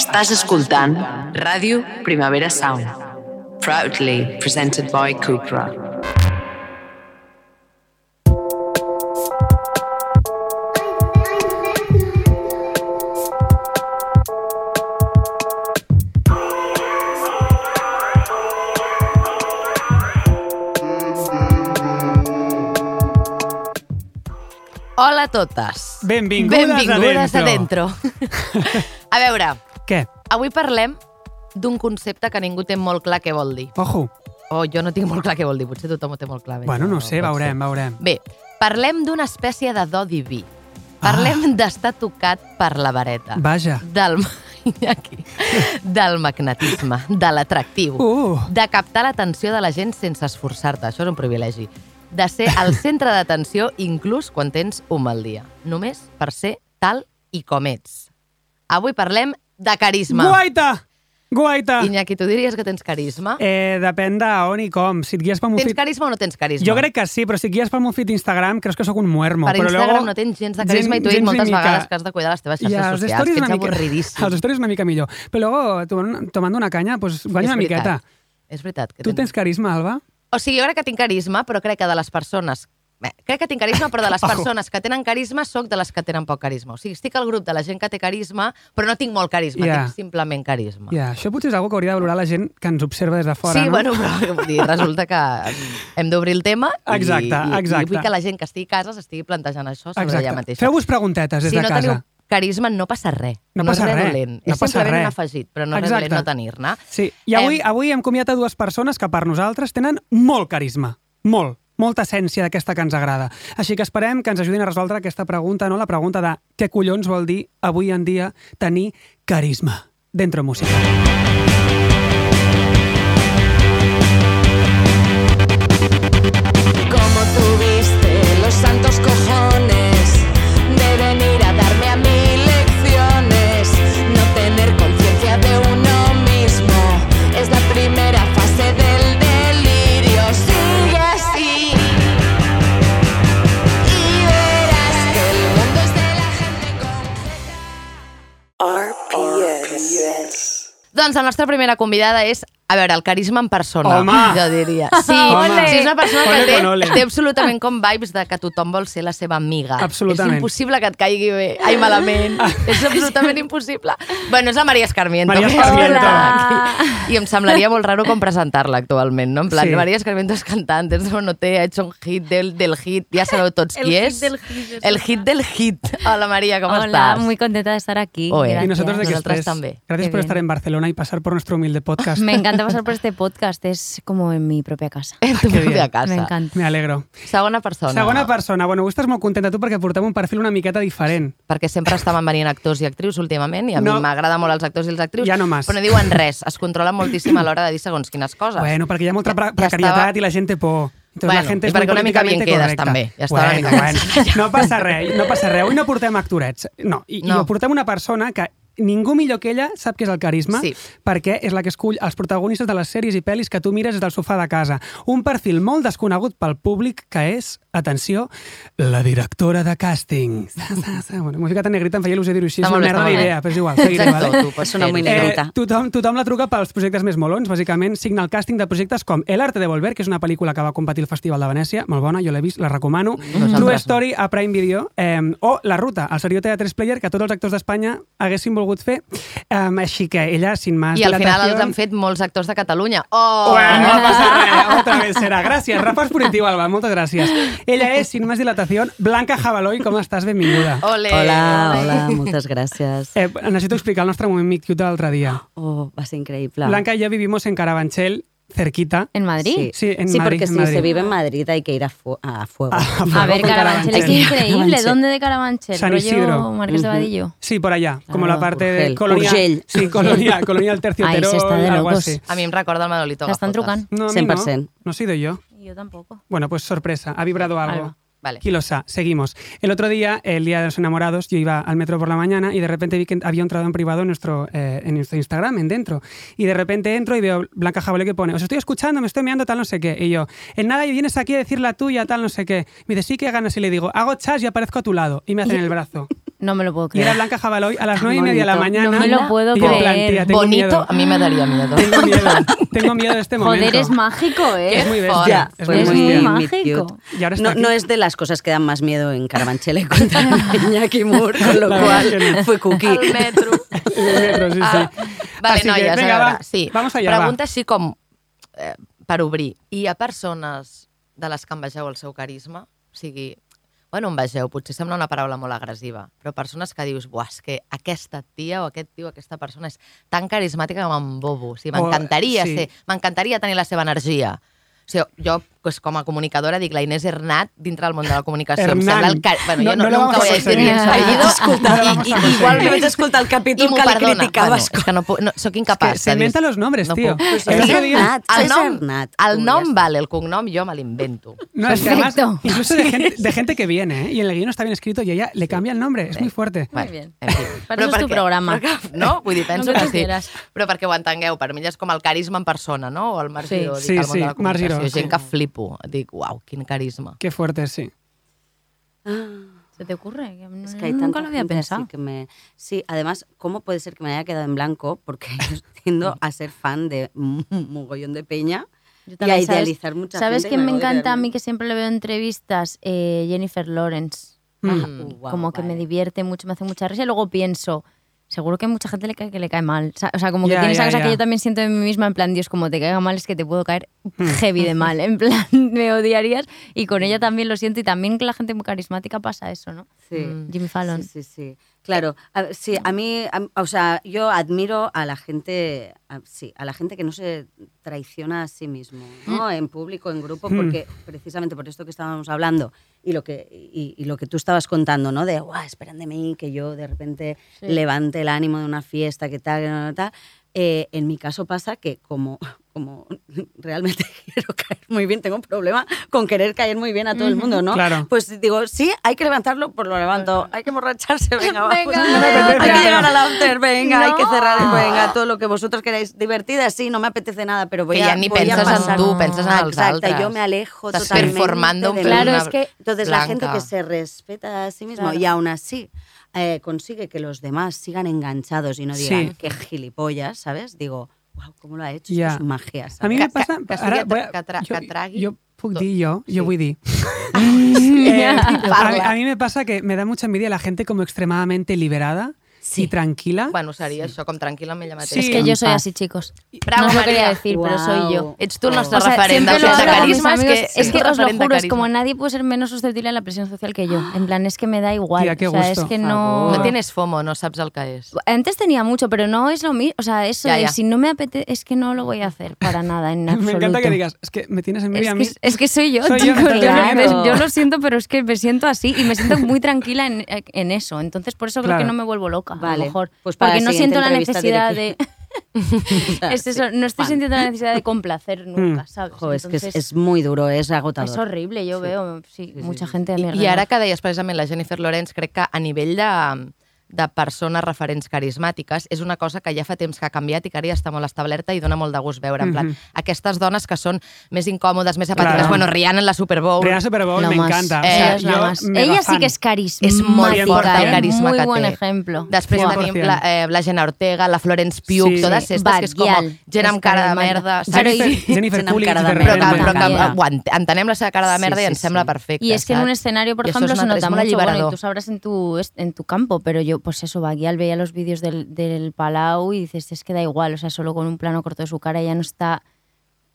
Estàs escoltant Ràdio Primavera Sound. Proudly presented by Cupra. Hola a totes. Benvingudes Benvingudes adentro. adentro. a veure, Què? avui parlem d'un concepte que ningú té molt clar què vol dir. Ojo. O jo no tinc molt clar què vol dir, potser tothom ho té molt clar. bé, Bueno, no però sé, veurem, ser. veurem. Bé, parlem d'una espècie de do diví. Parlem d'estar tocat per la vareta. Vaja. Del, Iñaki, del magnetisme, de l'atractiu, Uh. de captar l'atenció de la gent sense esforçar-te. Això és un privilegi. De ser el centre d'atenció inclús quan tens un mal dia. Només per ser tal i com ets. Avui parlem de carisma. Guaita! Guaita! Iñaki, tu diries que tens carisma? Eh, depèn d'on i com. Si et guies pel meu tens carisma o no tens carisma? Jo crec que sí, però si et guies pel meu feed Instagram, creus que sóc un muermo. Per però Instagram luego... no tens gens de carisma i t'ho he dit gens ni moltes mica. vegades que has de cuidar les teves xarxes Ja, els socials, que ets mica... avorridíssim. Els stories una mica millor. Però luego, tomant, tomant una canya, pues, guanya una veritat. miqueta. És veritat. Que Tu tens carisma, Alba? O sigui, jo crec que tinc carisma, però crec que de les persones... Bé, crec que tinc carisma, però de les persones que tenen carisma sóc de les que tenen poc carisma. O sigui, estic al grup de la gent que té carisma, però no tinc molt carisma, Ja. tinc simplement carisma. Ja, això potser és una que hauria de valorar la gent que ens observa des de fora, sí, no? bueno, però vull dir, resulta que hem d'obrir el tema i, Exacte, i, exacte. i vull que la gent que estigui a casa s'estigui plantejant això sobre Exacte. ella mateixa. Feu-vos preguntetes des si de no casa. teniu carisma, no passa res. No no passa és res res, dolent. no és passa simplement res. un afegit, però no és res Exacte. dolent no tenir-ne. Sí, i avui, Em- avui hem comiat a dues persones que per nosaltres tenen molt carisma. Molt molta essència d'aquesta que ens agrada. Així que esperem que ens ajudin a resoldre aquesta pregunta, no? la pregunta de què collons vol dir avui en dia tenir carisma. Dentro música. Doncs la nostra primera convidada és, a veure, el carisma en persona, Home! jo diria. Sí, Home! sí, és una persona que té, ole. té absolutament com vibes de que tothom vol ser la seva amiga. Absolutament. És impossible que et caigui bé. Ai, malament. és absolutament impossible. Bueno, és la Maria Escarmiento. Maria Escarmiento. aquí. I em semblaria molt raro com presentar-la actualment, no? En plan, Sí. Maria Escarmiento és cantant, és no té, ha hecho un hit del, del hit, ja sabeu tots El qui hit és. del hit. El hit del hit. Hola, Maria, ¿cómo Hola, estás? muy contenta de estar aquí. Oye. gracias. Y nosotros de que estés. también. Gracias Qué por bien. estar en Barcelona y pasar por nuestro humilde podcast. Me encanta pasar por este podcast, es como en mi propia casa. En tu Que pròpia bien. casa. Me encanta. Me alegro. Segona persona. Segona persona. Bueno, avui estàs molt contenta tu perquè portem un perfil una miqueta diferent. perquè sempre estaven venint actors i actrius últimament i a No. mi m'agrada molt els actors i les actrius, Ja no mas. però no diuen res, es controlen moltíssim a l'hora de dir segons quines coses. Bueno, perquè hi ha molta pre Ja precarietat estava- i la gent té por. Entonces Bueno, la gente i és perquè una mica bien quedes, correcta. també. Ja estava una bueno, mica bueno. No passa res, no passa res. Avui no portem actorets. No, i, No. i portem una persona que ningú millor que ella sap què és el carisma, Sí. perquè és la que escull els protagonistes de les sèries i pel·lis que tu mires des del sofà de casa. Un perfil molt desconegut pel públic que és, atenció, la directora de càsting. bueno, M'ho he ficat en negrita, em feia il·lusió dir-ho així, és molt una merda molt d'idea, però és igual. seguiré, vale? tu pots muy Eh. Eh, tothom, tothom la truca pels projectes més molons, bàsicament signa el càsting de projectes com El arte de volver, que és una pel·lícula que va competir al Festival de Venècia, molt bona, jo l'he vist, la recomano, Nosaltres True. Story a Prime Video, eh, o La Ruta, el serió de 3 player que tots els actors d'Espanya haguessin volgut fer, eh, així que ella, sin más I al final els han fet molts actors de Catalunya. Oh! Bueno, no passa res, otra vez serà. Gràcies, Rafa és positiu, Alba, moltes gràcies. Ella és, sin más dilatación, Blanca Jabaloi, com estàs? Benvinguda. Ole! Hola, hola, moltes gràcies. Eh, necessito explicar el nostre moment mic cute de l'altre dia. Oh, va ser increïble. Blanca y yo vivimos en Carabanchel, cerquita. ¿En Madrid? Sí, Sí, en sí Madrid, porque en si Madrid. se vive en Madrid hay que ir a, fu- a fuego. A ver, Con Carabanchel, es Carabanchel. increíble. Carabanchel. ¿Dónde de Carabanchel? San ¿Rollo Isidro. Marqués de. Vadillo? Sí, por allá, como Claro, la parte de Urgell. colonia, Urgell. sí, colonia, colonia del terciopelo, Ahí se está de locos. así. A mi em recorda el Manolito estan Gafotas. trucant. No, a mí 100%. no, no he sido yo. Yo tampoco. Bueno, pues sorpresa, ha vibrado algo. Algo. Vale. Kilosa, seguimos. El otro día, el día de los enamorados, yo iba al metro por la mañana y de repente vi que había entrado en privado en nuestro, eh, en nuestro Instagram, en dentro. Y de repente entro y veo Blanca Jabalé que pone, os estoy escuchando, me estoy meando, tal no sé qué. Y yo, en nada, y vienes aquí a decir la tuya, tal no sé qué. Me dice, sí, que ganas. Y le digo, hago chas y aparezco a tu lado. Y me hacen el brazo. No me lo puedo Y era creer. Blanca Jabaloy a las nueve y media de la mañana. No me lo puedo creer. tía, tengo Bonito, miedo. a mí me daría miedo. Tengo miedo. Tengo miedo de este momento. Joder, es mágico, ¿eh? Es muy bestia. Ya, es fue muy es mágico. Y ahora no, aquí. no es de las cosas que dan más miedo en Carabanchel encontrar a Iñaki Moore, con lo La cual no. fue cookie. Al metro. El metro, sí, sí. Ah, vale, Así que, noies, venga, a veure, va, sí. vamos allá, Pregunta així com, eh, per obrir. Hi ha persones de les que envegeu el seu carisma? O sigui, bueno, envegeu, potser sembla una paraula molt agressiva, però persones que dius, buah, és que aquesta tia o aquest tio, aquesta persona és tan carismàtica que m'embobo. O sigui, m'encantaria sí. ser, m'encantaria tenir la seva energia. O sigui, jo, pues, com a comunicadora, dic la Inés Hernat dintre del món de la comunicació. Em Hernán. sembla el car... Bueno, No- jo no, no nunca voy a decir bien su apellido. Escolta, I, i, igual Jo vaig escoltar el i capítol que li perdona. criticaves. Bueno, és que no, puc- no, soc incapaç És que se de dir- inventa los nombres, no tío. puc. Pues El és otro día- Hernat, El és nom, Hernat. el nom vale, el cognom jo me l'invento. No, es que además, incluso de gente, de gente que viene, ¿eh? y el guión no está bien escrito y ella le cambia el nombre. Es muy fuerte. Muy bien. En fi. Per això és tu programa. no? Vull dir, penso que que sí. Però perquè ho entengueu, per mi és com el carisma en persona, no? O el Marc Sí. Giró, dic, Sí, al món sí, de la Marc Giró, comunicació. sí. Gent que flipo. Dic, uau, quin carisma. Qué fuerte, sí. ¿Se te ocurre? Es que hay nunca lo había pensado. que me... Sí, además, ¿cómo puede ser que me haya quedado en blanco? Porque yo tiendo a ser fan de un mogollón de peña Yo y a ¿sabes- idealizar mucha ¿Sabes gente. quién me voy encanta a mí que siempre le veo entrevistas? Eh, Jennifer Lawrence. Mm. Uh, guau, como que me divierte mucho, me hace mucha risa y luego pienso, seguro que mucha gente le cae que le cae mal. O sea, como que Ya, tiene esa ya, cosa ya. que yo también siento en mí misma, en plan, Dios, como te caiga mal es que te puedo caer Mm. heavy de mal. En plan, me odiarías y con ella también lo siento y también con la gente muy carismática pasa eso, ¿no? Sí. Mm. Jimmy Fallon. Sí, sí, sí. Claro, a- sí, a mí, a- o sea, yo admiro a la gente, a- sí, a la gente que no se traiciona a sí mismo, ¿no? En público, en grupo, Mm. porque precisamente por esto que estábamos hablando y lo que, y, y lo que tú estabas contando, ¿no? De, guau, esperan de mí que yo de repente Sí. levante el ánimo de una fiesta, que tal, que tal, tal. Eh, en mi caso pasa que como, como realmente quiero caer muy bien, tengo un problema con querer caer muy bien a todo el mundo, ¿no? Claro. Pues digo, sí, hay que levantarlo, pues lo levanto. Hay que emborracharse, venga, va, Venga, no apetece. hay que llegar al after, venga, hay que No. cerrar, venga, todo lo que vosotros queráis. Divertida, sí, no me apetece nada, pero voy Que a ja ni voy a penses en pasar- tu, penses en els Exacte, altres. yo me alejo Estás totalmente performando un. Claro, es que- Entonces la gente blanca. que se respeta a sí mismo Claro. y aún así eh, consigue que los demás sigan enganchados y no digan Sí. que gilipollas, ¿sabes? Digo, wow, ¿cómo lo ha hecho? Ya. Esto es magia, ¿sabes? A mi me sigui voy a- tragui jo puc dir jo, Sí. jo vull dir. Eh, a, a mí me pasa que me da mucha envidia la gente como extremadamente liberada Sí. y tranquila. Bueno, seria això, com tranquil amb ella mateixa. Sí. Es que yo soy así, chicos. Bravo, no os lo quería decir, pero soy yo. Ets tu el nostre O sea, referent siempre del lo sense hablo con mis carisma. Amigos. que, es que os lo juro, es como nadie puede ser menos susceptible a la presión social que yo. En plan, es que me da igual. Tía, qué o sea, gusto. es que no... No tienes FOMO, no saps el que. Antes tenía mucho, pero no es lo mismo. O sea, eso Ya, de si no me apetece, es que no lo voy a hacer para nada, en me absoluto. encanta que digas, es que me tienes envidia Es a mí. que, es que soy yo, Soy yo, chicos, me estoy claro. viendo. Yo lo siento, pero es que me siento así y me siento muy tranquila en, en eso. Entonces, por eso creo que no me vuelvo loca, a Vale, lo mejor. pues para Porque la no siento la necesidad de... Es eso, no estoy fan. sintiendo la necesidad de complacer nunca, ¿sabes? Jo, es que es, Entonces, es muy duro, es agotador. es horrible, yo Sí. veo, sí, Sí, sí, mucha sí. gente a mi I, I ara que deies precisament la Jennifer Lawrence, crec que a nivell de, de persones referents carismàtiques és una cosa que ja fa temps que ha canviat i que ara ja està molt establerta i dona molt de gust veure. En plan, Mhm. aquestes dones que són més incòmodes, més apàtiques. Claro. Bueno, Rihanna en la Super Bowl. Rihanna Super Bowl Lo me más. encanta. Eh, o sea, Ella sí que es carismática. És molt fort el carisma Muy que buen té. ejemplo. Després 100%. tenim la, eh, la Jenna Ortega, la Florence Pugh, Sí. totes Sí. aquestes, que és com gent amb És cara de carismàtica. merda. Però? Jennifer, i- Jennifer Coolidge, cara de de però que, però que entenem la seva cara de Sí, merda i sí, ens sembla sí. perfecte. Y es que en un saps? escenario, por I això ejemplo, és se nota és molt mucho, bueno, y tú sabrás en tu, en tu campo, pero yo, pues eso, Baguial veía los vídeos del, del Palau y dices, es que da igual, o sea, solo con un plano corto de su cara ya no está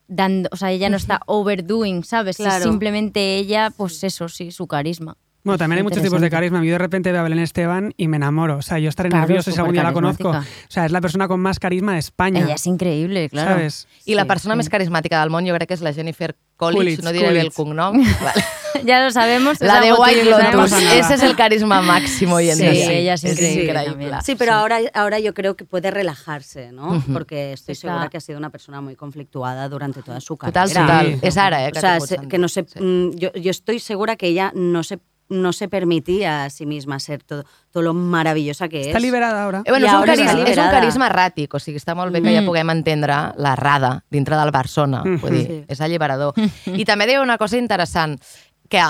dando, o sea, ella no está overdoing, ¿sabes? Es Claro. simplemente ella, pues eso, sí, su carisma. Bueno, también hay muchos tipos de carisma. Yo de repente veo a Belén Esteban y me enamoro. O sea, yo estaré Claro, nervioso si algún día la conozco. O sea, es la persona con más carisma de España. Ella es increíble, claro. ¿Sabes? I la Sí, persona sí. més carismàtica del món jo crec que és la Jennifer Coolidge, Coolidge, no diré bé el Coolidge. cognom. Vale. ya lo sabemos. es La de White Lotus, ese es el carisma máximo hoy en Sí, día. ella es increíble. Sí, pero Ahora, ahora yo creo que puede relajarse, ¿no? Porque estoy Está- segura que ha sido una persona muy conflictuada durante toda su Total, carrera. total. Sí. És ara, eh? O sea, que no se, Sí. mm, yo, yo estoy segura que ella no se, no se permitía a sí misma ser todo, todo lo maravillosa que Está es. liberada ahora. Eh, bueno, I és, un ara està carisma, és un carisma erràtic, o sigui, està molt bé que ja Mm. puguem entendre la rada dintre del Barcelona, Mhm. vull dir, Sí. és alliberador. I també deia una cosa interessant, que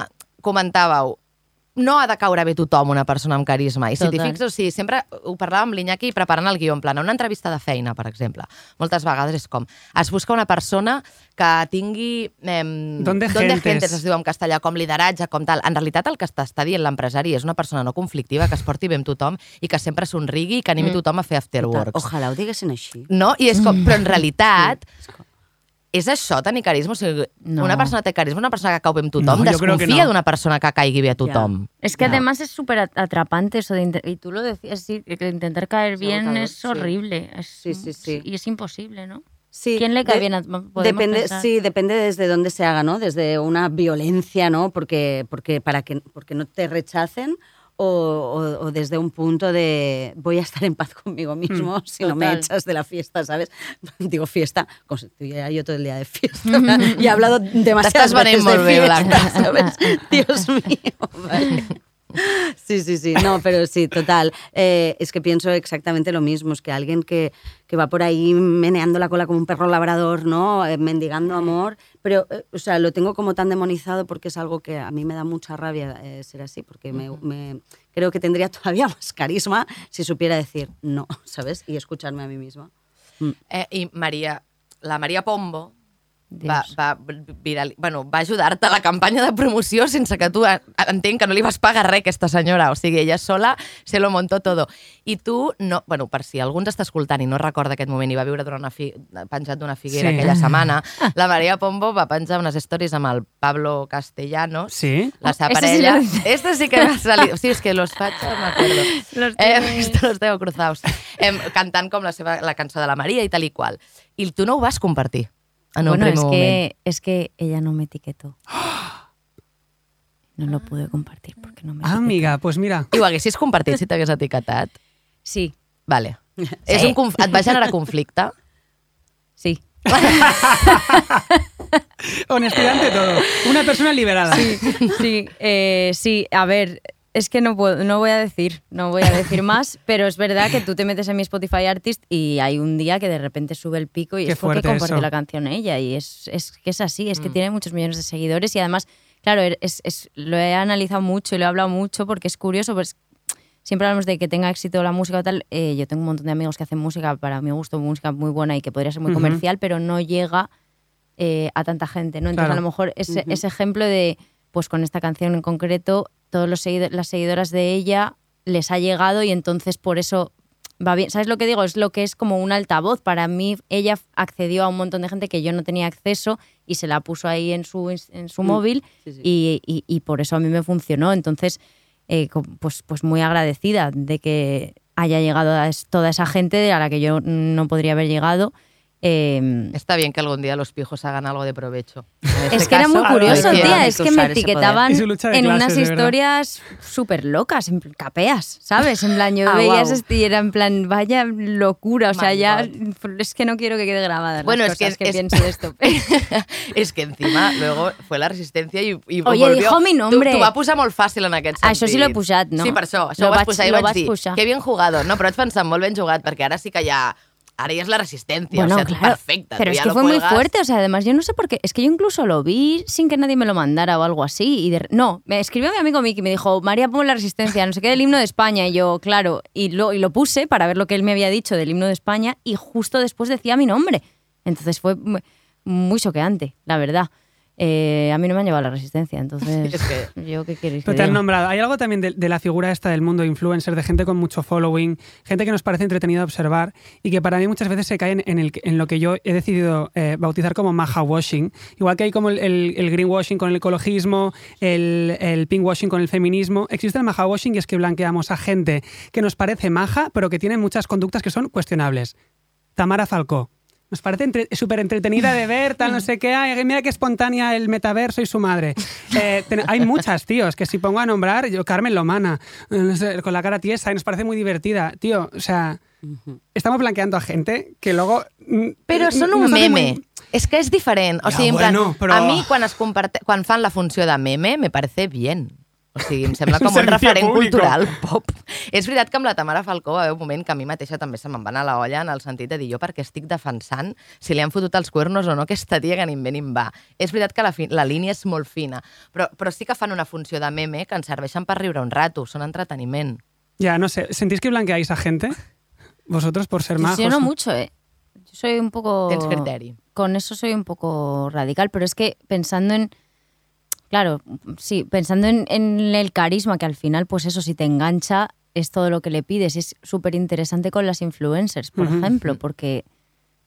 comentàveu, no ha de caure bé tothom una persona amb carisma. I si t'hi fixes, o sigui, sempre ho parlàvem amb l'Iñaki preparant el guió, en plan, una entrevista de feina, per exemple. Moltes vegades és com, es busca una persona que tingui... Eh, Donde donde gentes. gentes, es diu en castellà, com lideratge, com tal. En realitat el que t'està dient l'empresari és una persona no conflictiva, que es porti bé amb tothom i que sempre somrigui i que animi Mm. tothom a fer afterworks. Ojalà ho diguessin així. No? I és com, però en realitat és això, tenir carisma? O sigui, No. una persona té carisma, una persona que cau bé amb tothom, No, desconfia no. d'una persona que caigui bé a tothom. Es que No. además es súper at- atrapante eso de y tú lo decías, sí, que intentar caer bien es sí. horrible. Es, Sí, sí, sí. Y es imposible, ¿no? Sí, ¿Quién le cae de- bien a Depende, pensar? sí, depende desde dónde se haga, ¿no? Desde una violencia, ¿no? Porque, porque para que porque no te rechacen o, o- o desde un punto de voy a estar en paz conmigo mismo si no me echas de la fiesta, ¿sabes? Digo fiesta, como si yo todo el día de fiesta. y he hablado demasiadas veces de fiesta. ¿sabes? Dios mío. vale. Sí, sí, sí, no, pero sí, total. Eh, es que pienso exactamente lo mismo, es que alguien que, que va por ahí meneando la cola como un perro labrador, ¿no? Eh, mendigando amor, pero, eh, o sea, lo tengo como tan demonizado porque es algo que a mí me da mucha rabia eh, ser así, porque me, me- creo que tendría todavía más carisma si supiera decir no, ¿sabes? Y escucharme a mí misma. Eh, I Maria, la Maria Pombo. Va, va, viral, bueno, va ajudar-te a la campanya de promoció sense que tu entenc que no li vas pagar res a aquesta senyora, o sigui, ella sola se lo montó todo. I tu, no, bueno, per si algú ens està escoltant i no recorda aquest moment i va viure durant una fi, penjat d'una figuera Sí. aquella setmana, la Maria Pombo va penjar unes stories amb el Pablo Castellanos, Sí? la seva Ese sí parella. este sí que va salir. Sí, és que los faig, no m'acordo. Los Eh, los tengo cruzados. Em, cantant com la, seva, la cançó de la Maria i tal i qual. I tu no ho vas compartir en un bueno, es que, es que ella no me etiquetó. No lo pude compartir porque no me Ah, amiga, pues mira, I ho haguessis compartit si t'hagués etiquetat? Sí, Vale. És un conf... Et va generar conflicte? sí. honestidad ante todo. Una persona liberada. Sí, eh, sí, a ver, es que no puedo, no voy a decir, no voy a decir más, pero es verdad que tú te metes en mi Spotify Artist y hay un día que de repente sube el pico y Qué es porque compartió la canción ella y es, es que es así, Mm. es que tiene muchos millones de seguidores y además, claro, er, es, es- lo he analizado mucho y lo he hablado mucho porque es curioso, pues siempre hablamos de que tenga éxito la música o tal. eh, yo tengo un montón de amigos que hacen música, para mi gusto, música muy buena y que podría ser muy comercial, pero no llega eh, a tanta gente, ¿no? Entonces Claro. a lo mejor ese, ese ejemplo de, pues con esta canción en concreto, todos los seguido- las seguidoras de ella les ha llegado y entonces por eso va bien. ¿Sabes lo que digo? Es lo que es como un altavoz. Para mí, ella accedió a un montón de gente que yo no tenía acceso y se la puso ahí en su, en su Mm, móvil sí, sí. y, y- y por eso a mí me funcionó. Entonces, eh, pues, pues muy agradecida de que haya llegado a toda esa gente a la que yo no podría haber llegado. Eh, Está bien que algún día los pijos hagan algo de provecho. En es este que era muy caso, curioso, que- tía. Es que que me etiquetaban. Y en clases, unas historias súper locas, en capeas, ¿sabes? En plan, yo Ah, veía guau. esas y era en plan, vaya locura. O sea, My ya. God. Es que no quiero que quede grabada. Bueno, las es que cosas que, es- pienso de esto. és que encima luego fue la resistencia i, i Oye, volvió. dijo mi nombre. Tu, tu va posar molt fàcil en aquest Ah, sentit. això sí l'he posat, no? Sí, per això. Això Lo ho vas posar i lo vaig vaig dir, posar. que bien jugado. No, però vaig pensar molt ben jugat, perquè ara sí que ja... Ja és la resistència, Bueno, o sea, claro, perfecta. pero es que fue muy fuerte, o sea, además yo no sé por qué, es que yo incluso lo vi sin que nadie me lo mandara o algo así, y de- no, me escribió mi amigo Miki y me dijo, María, pon la resistencia, no sé qué, del himno de España, y yo, claro, y lo, y lo puse para ver lo que él me había dicho del himno de España, y justo después decía mi nombre, entonces fue muy choqueante, la verdad. Eh, a mí no me han llevado a la resistencia, entonces, Es que- yo qué queréis que Pero te han diga? nombrado. Hay algo también de, de la figura esta del mundo influencer, de gente con mucho following, gente que nos parece entretenida de observar y que para mí muchas veces se caen en, el, en lo que yo he decidido eh, bautizar como maja washing. Igual que hay como el, el, el greenwashing con el ecologismo, el, el pinkwashing con el feminismo, existe el maja washing y es que blanqueamos a gente que nos parece maja, pero que tiene muchas conductas que son cuestionables. Tamara Falcó. Nos parece entre- súper entretenida de ver, tal, no sé qué. Ay, mira qué espontánea el metaverso y su madre. Eh, ten- hay muchas, tíos, que si pongo a nombrar, yo, Carmen Lomana, eh, no sé, con la cara tiesa, y nos parece muy divertida. Tío, o sea, estamos blanqueando a gente que luego... mm, Però són no un meme. muy- És que és diferent. O Ja, plan, però- a mi quan, es comparte... quan fan la funció de meme me parece bien. O sigui, em sembla com un referent público. cultural pop. És veritat que amb la Tamara Falcó va haver un moment que a mi mateixa també se me'n va anar la olla en el sentit de dir jo perquè estic defensant si li han fotut els cuernos o no aquesta tia que ni en ve ni en va. És veritat que la, fi, la línia és molt fina, però, però sí que fan una funció de meme que ens serveixen per riure un rato, són entreteniment. Ya, no sé. ¿Sentís que blanqueáis a gente? Vosotros por ser majos. Yo no mucho, ¿eh? Yo soy un poco... Tens criteri. Con eso soy un poco radical, pero es que pensando en... Claro, sí, pensando en, en el carisma, que al final, pues eso, si te engancha, es todo lo que le pides. Es súper interesante con las influencers, por ejemplo, porque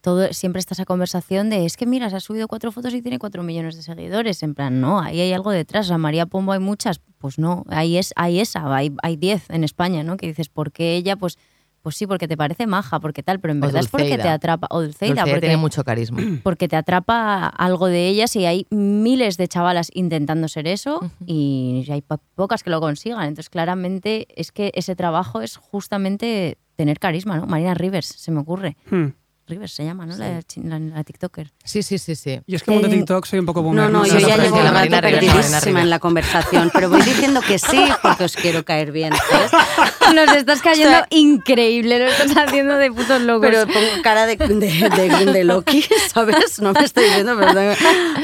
todo siempre está esa conversación de es que mira, se ha subido cuatro fotos y tiene cuatro millones de seguidores. En plan, no, ahí hay algo detrás. O sea, María Pombo hay muchas, pues no, ahí es, hay esa, hay, hay diez en España, ¿no? Que dices, ¿por qué ella? Pues, pues sí, porque te parece maja, porque tal, pero en O verdad es porque te atrapa. O Dulceida, Dulceida porque tiene mucho carisma. porque te atrapa algo de ellas y hay miles de chavalas intentando ser eso y hay po- pocas que lo consigan. Entonces, claramente es que ese trabajo es justamente tener carisma, ¿no? Marina Rivers, se me ocurre. Hmm. Rivers se llama, ¿no? La, chi- la- la TikToker. Sí, sí, sí, sí. Yo es que mundo Eh, TikTok soy un poco boomer. No, no, sé yo ya llevo la rato perdidísima en la conversación, pero voy diciendo que sí porque os quiero caer bien, ¿sabes? Nos estás cayendo increíble, lo estás haciendo de putos locos. Pero pongo cara de, de, de- de Loki, ¿sabes? No me estoy diciendo, perdón.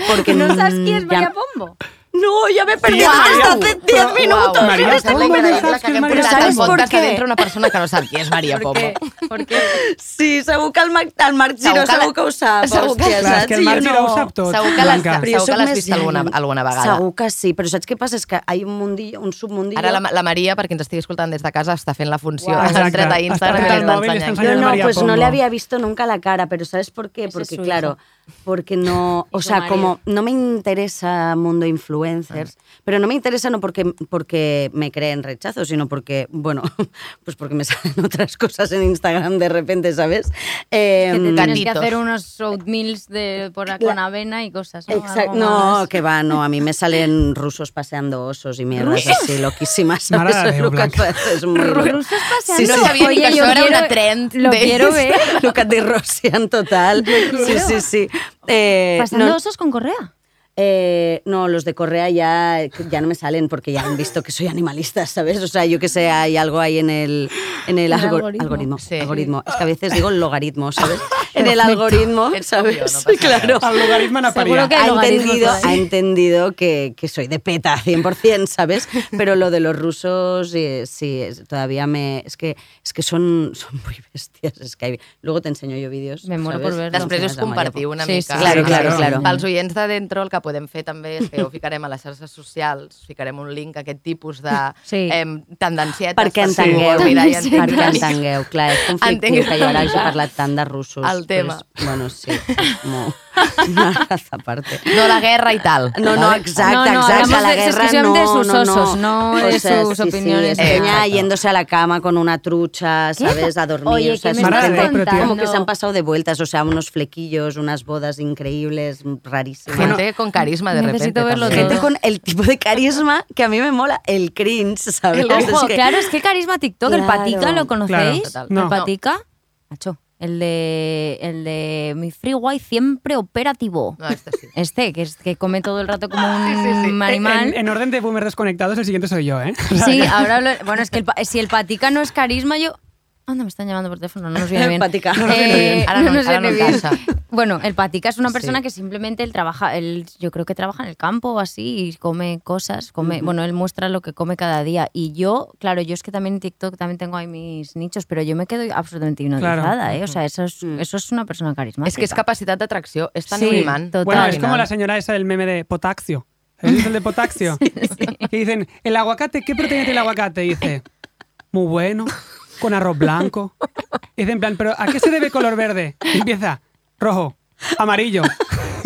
Porque ¿No sabes quién es María Pombo? No, ya me he perdido ¡Guau! desde hace 10 Guau. minutos. María no es María Pero Pombo. ¿sabes por qué? dentro una persona que no sap qui és Maria. ¿Por qué? Sí, segur que el Marc, el Marc Segur Giró la- segur que ho sap. segur que- hòstia, Clar, és saps? que el Marc Giró no. ho sap tot. Segur que l'has segur més vist alguna, alguna vegada. Segur que sí, però saps què passa? És que hi ha un mundillo, un submundillo... Ara la, la Maria, perquè ens estigui escoltant des de casa, està fent la funció. Guau. Ha Exacte. entrat a Instagram i l'està ensenyant. no, María pues no le había visto nunca la cara, pero ¿sabes por qué? Porque claro, porque no, o sea, como no me interesa mundo influencers, pero no me interesa no porque porque me creen rechazo, sino porque, bueno, pues porque me salen otras cosas en Instagram de repente, ¿sabes? Que te Em, tienes que hacer unos oatmeals de, por, con avena y cosas, ¿no? Exacto. No, que va, no. A mí me salen rusos paseando osos y mierdas así, loquísimas. ¿sabes? de Es que muy. Rusos paseando. Sí, No sí. ni que Oye, yo això era quiero- una trend. Lo de- quiero ver. Lo que te rocian total. Sí, sí, sí. Eh, Pasando no, osos con correa. Eh, no, los de Correa ya, ya no me salen porque ya han visto que soy animalista, ¿sabes? O sea, yo que sé, hay algo ahí en el, en el El algo- algoritmo. algoritmo. Sí. algoritmo. Es que a veces digo logaritmo, ¿sabes? En el algoritmo, Es obvio, no ¿sabes? claro. Al logaritmo no Seguro que- ha entendido, ha entendido que, que soy de peta 100%, ¿sabes? Pero lo de los rusos, eh, sí, es- todavía me... Es que, es que son, son muy bestias. Es que hay- luego te enseño yo vídeos. Me muero ¿sabes? por verlos. Després us compartiu una Sí, mica. sí, Claro, sí, claro, claro. Pels oients de dentro el que podem fer també és que ho ficarem a les xarxes socials, ficarem un link a aquest tipus de Sí. em, tendencietes. Perquè entengueu, voleu mirar i perquè entengueu, clar, és conflictiu Entengueu que jo ara hagi parlat tant de russos. el tema. Però és, bueno, sí, como una raza aparte. No la guerra i tal. No, no, ¿vale? exacto, No, no, exacto. hablamos la de- guerra de sus no. osos, no de sus opiniones. Sí, peña yéndose a la cama con una trucha, ¿sabes? A dormir. Oye, o sea. Como que se han pasado de vueltas, o sea, unos flequillos, unas bodas increíbles, rarísimas. Gente con carisma de Necesito repente. verlo. Gente todo. con el tipo de carisma que a mí me mola, el cringe, ¿sabes? El- Es Ojo, que- claro, es que carisma TikTok, el patica, ¿lo conocéis? Claro, total. No. El patica, macho, el de, el de mi free wifi siempre operativo. No, este sí. Este, que, es, que come todo el rato como un sí, sí. animal. En, en orden de boomers desconectados, el siguiente soy yo, ¿eh? Sí, ahora hablo- bueno, es que el pa- si el patica no es carisma, yo... Anda, me están llamando por teléfono, no nos viene bien. Patica. No nos viene Eh, bien. Ahora no- nos ahora no viene bien. casa. Bueno, el patica es una persona Sí. que simplemente él trabaja, él, yo creo que trabaja en el campo o así y come cosas, come, bueno, él muestra lo que come cada día. Y yo, claro, yo es que también en TikTok también tengo ahí mis nichos, pero yo me quedo absolutamente hipnotizada, ¿eh? O sea, eso es, eso es una persona carismática. És que és capacitat d'atracció, és tan Sí, total. Bueno, es como la señora esa del meme de potaxio. ¿Sabéis visto el de potaxio? Que dicen, el aguacate, ¿qué proteína tiene el aguacate? Y dice, muy bueno, con arroz blanco. Y dice en plan, ¿pero a qué se debe color verde? Empieza, rojo, amarillo.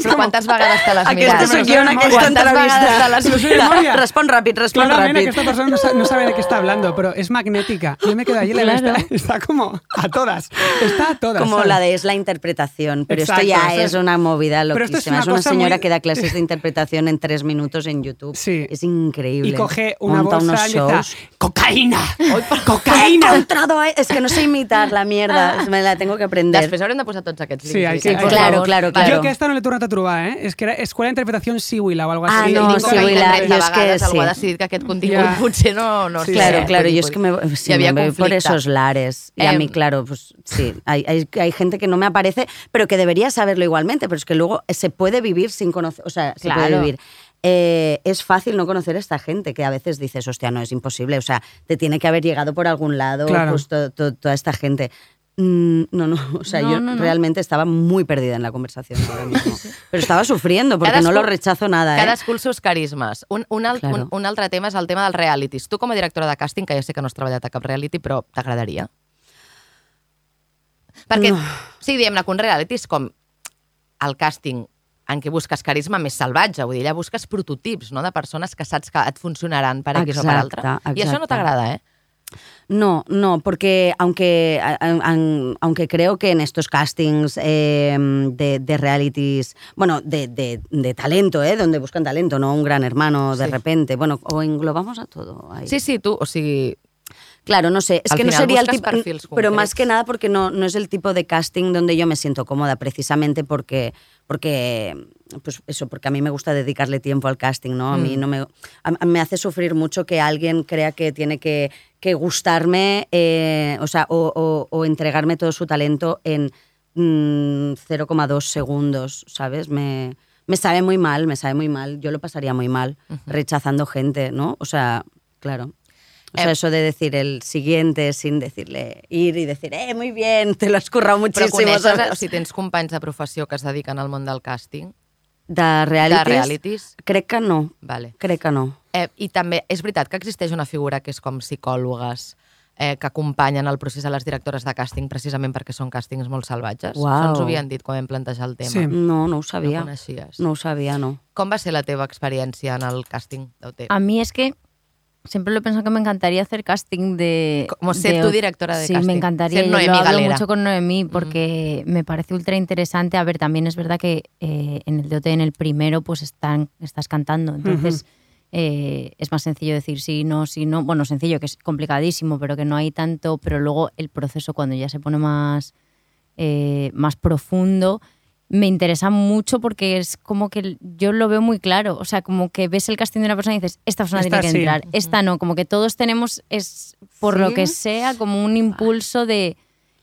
Però quantes vegades te l'has Aquesta mirat? jo aquesta Quantes vegades te entrevista. l'has. Respon ràpid, respon Claramente ràpid. esta persona no sabe, no sabe de qué está hablando, pero es magnética. Yo me quedo allí la está, está como a todas. Está a todas. Como ¿sabes? la de es la interpretación, pero Exacto, esto ya es es- una movida loquísima. esto es una es una señora muy- que da clases de interpretación en tres minutos en YouTube. Sí. Es increíble. Y coge una Monta bolsa y shows. empieza, ¡cocaína! He ¡Cocaína! encontrado, eh, es que no sé imitar la mierda, me la tengo que aprender. Després haurem de posar tots aquests links. Sí, per que- Claro, claro, claro. Yo que esta no le he tornado a a trobar, eh? És que era Escuela de Interpretación Siwila o algo Ah, así. no, Dic com sí, jo és que sí. algú ha decidit que aquest contingut Ja. potser no, no Sí. Claro, sí. claro, yo es que me, sí, havia me voy por esos lares. Y a mí, Em, claro, pues sí, hay, hay, hay gente que no me aparece, pero que debería saberlo igualmente, pero es que luego se puede vivir sin conocer, o sea, se puede Claro. vivir. Eh, es fácil no conocer a esta gente, que a veces dices, hostia, no, es imposible, o sea, te tiene que haber llegado por algún lado Claro. pues, to- to- toda esta gente. Mm, No, no, o sea, No, yo no, no. realmente estaba muy perdida en la conversación ahora mismo. Pero estaba sufriendo porque no Cadascú- lo rechazo nada, ¿eh? Cadascú els seus carismes. Un, un, al, Claro. un, un altre tema és el tema dels realities. Tu com a directora de càsting, que ja sé que no has treballat a cap reality, però t'agradaria? Perquè, No. sí, diguem-ne que un reality és com el càsting en què busques carisma més salvatge, vull dir, allà busques prototips, no?, de persones que saps que et funcionaran per X o per altre. Exacte, I això no t'agrada, eh? No, no, porque aunque, aunque creo que en estos castings eh, de, de realities, bueno, de, de- de talento, ¿eh? donde buscan talento, no un gran hermano de Sí. repente, bueno, o englobamos a todo. ahí. Sí, sí, tu, o sigui, Claro, no sé, es Al que no sería el tipo, pero más que nada porque no, no es el tipo de casting donde yo me siento cómoda, precisamente porque, porque, pues eso, porque a mí me gusta dedicarle tiempo al casting, ¿no? A mí Mm. no me, a- me hace sufrir mucho que alguien crea que tiene que, que gustarme, eh, o sea, o, o- o entregarme todo su talento en mm, 0,2 segundos, ¿sabes? Me, me sabe muy mal, me sabe muy mal. Yo lo pasaría muy mal rechazando gente, ¿no? O sea, claro. O sea, Eh, eso de decir el siguiente sin decirle ir y decir, eh, muy bien, te lo has currado però muchísimo, coneixes, o sigui, tens companys de professió que es dediquen al món del càsting? De realities? De realities? Crec que no, Vale. crec que no. Eh, I també és veritat que existeix una figura que és com psicòlogues eh, que acompanyen el procés a les directores de càsting precisament perquè són càstings molt salvatges. Uau. Això ens ho havien dit quan vam plantejar el tema. Sí. No, no ho No sabia. coneixies. No ho sabia, no. Com va ser la teva experiència en el càsting d'OT? A mí es que siempre lo he pensado que me encantaría hacer casting de... Como ser de- tú directora de sí, casting. me encantaría. Ser Yo Noemí lo hablo Galera. mucho con Noemí porque me parece ultra interesante. A ver, también es verdad que eh, en el DOT, en el primero, pues están, estás cantando. Entonces eh, es más sencillo decir sí, no, sí, no. Bueno, sencillo, que es complicadísimo, pero que no hay tanto. Pero luego el proceso, cuando ya se pone más, eh, más profundo, me interesa mucho porque es como que yo lo veo muy claro. O sea, como que ves el casting de una persona y dices, esta persona Esta tiene que sí. entrar, esta no. Como que todos tenemos, es por ¿Sí? lo que sea, como un impulso de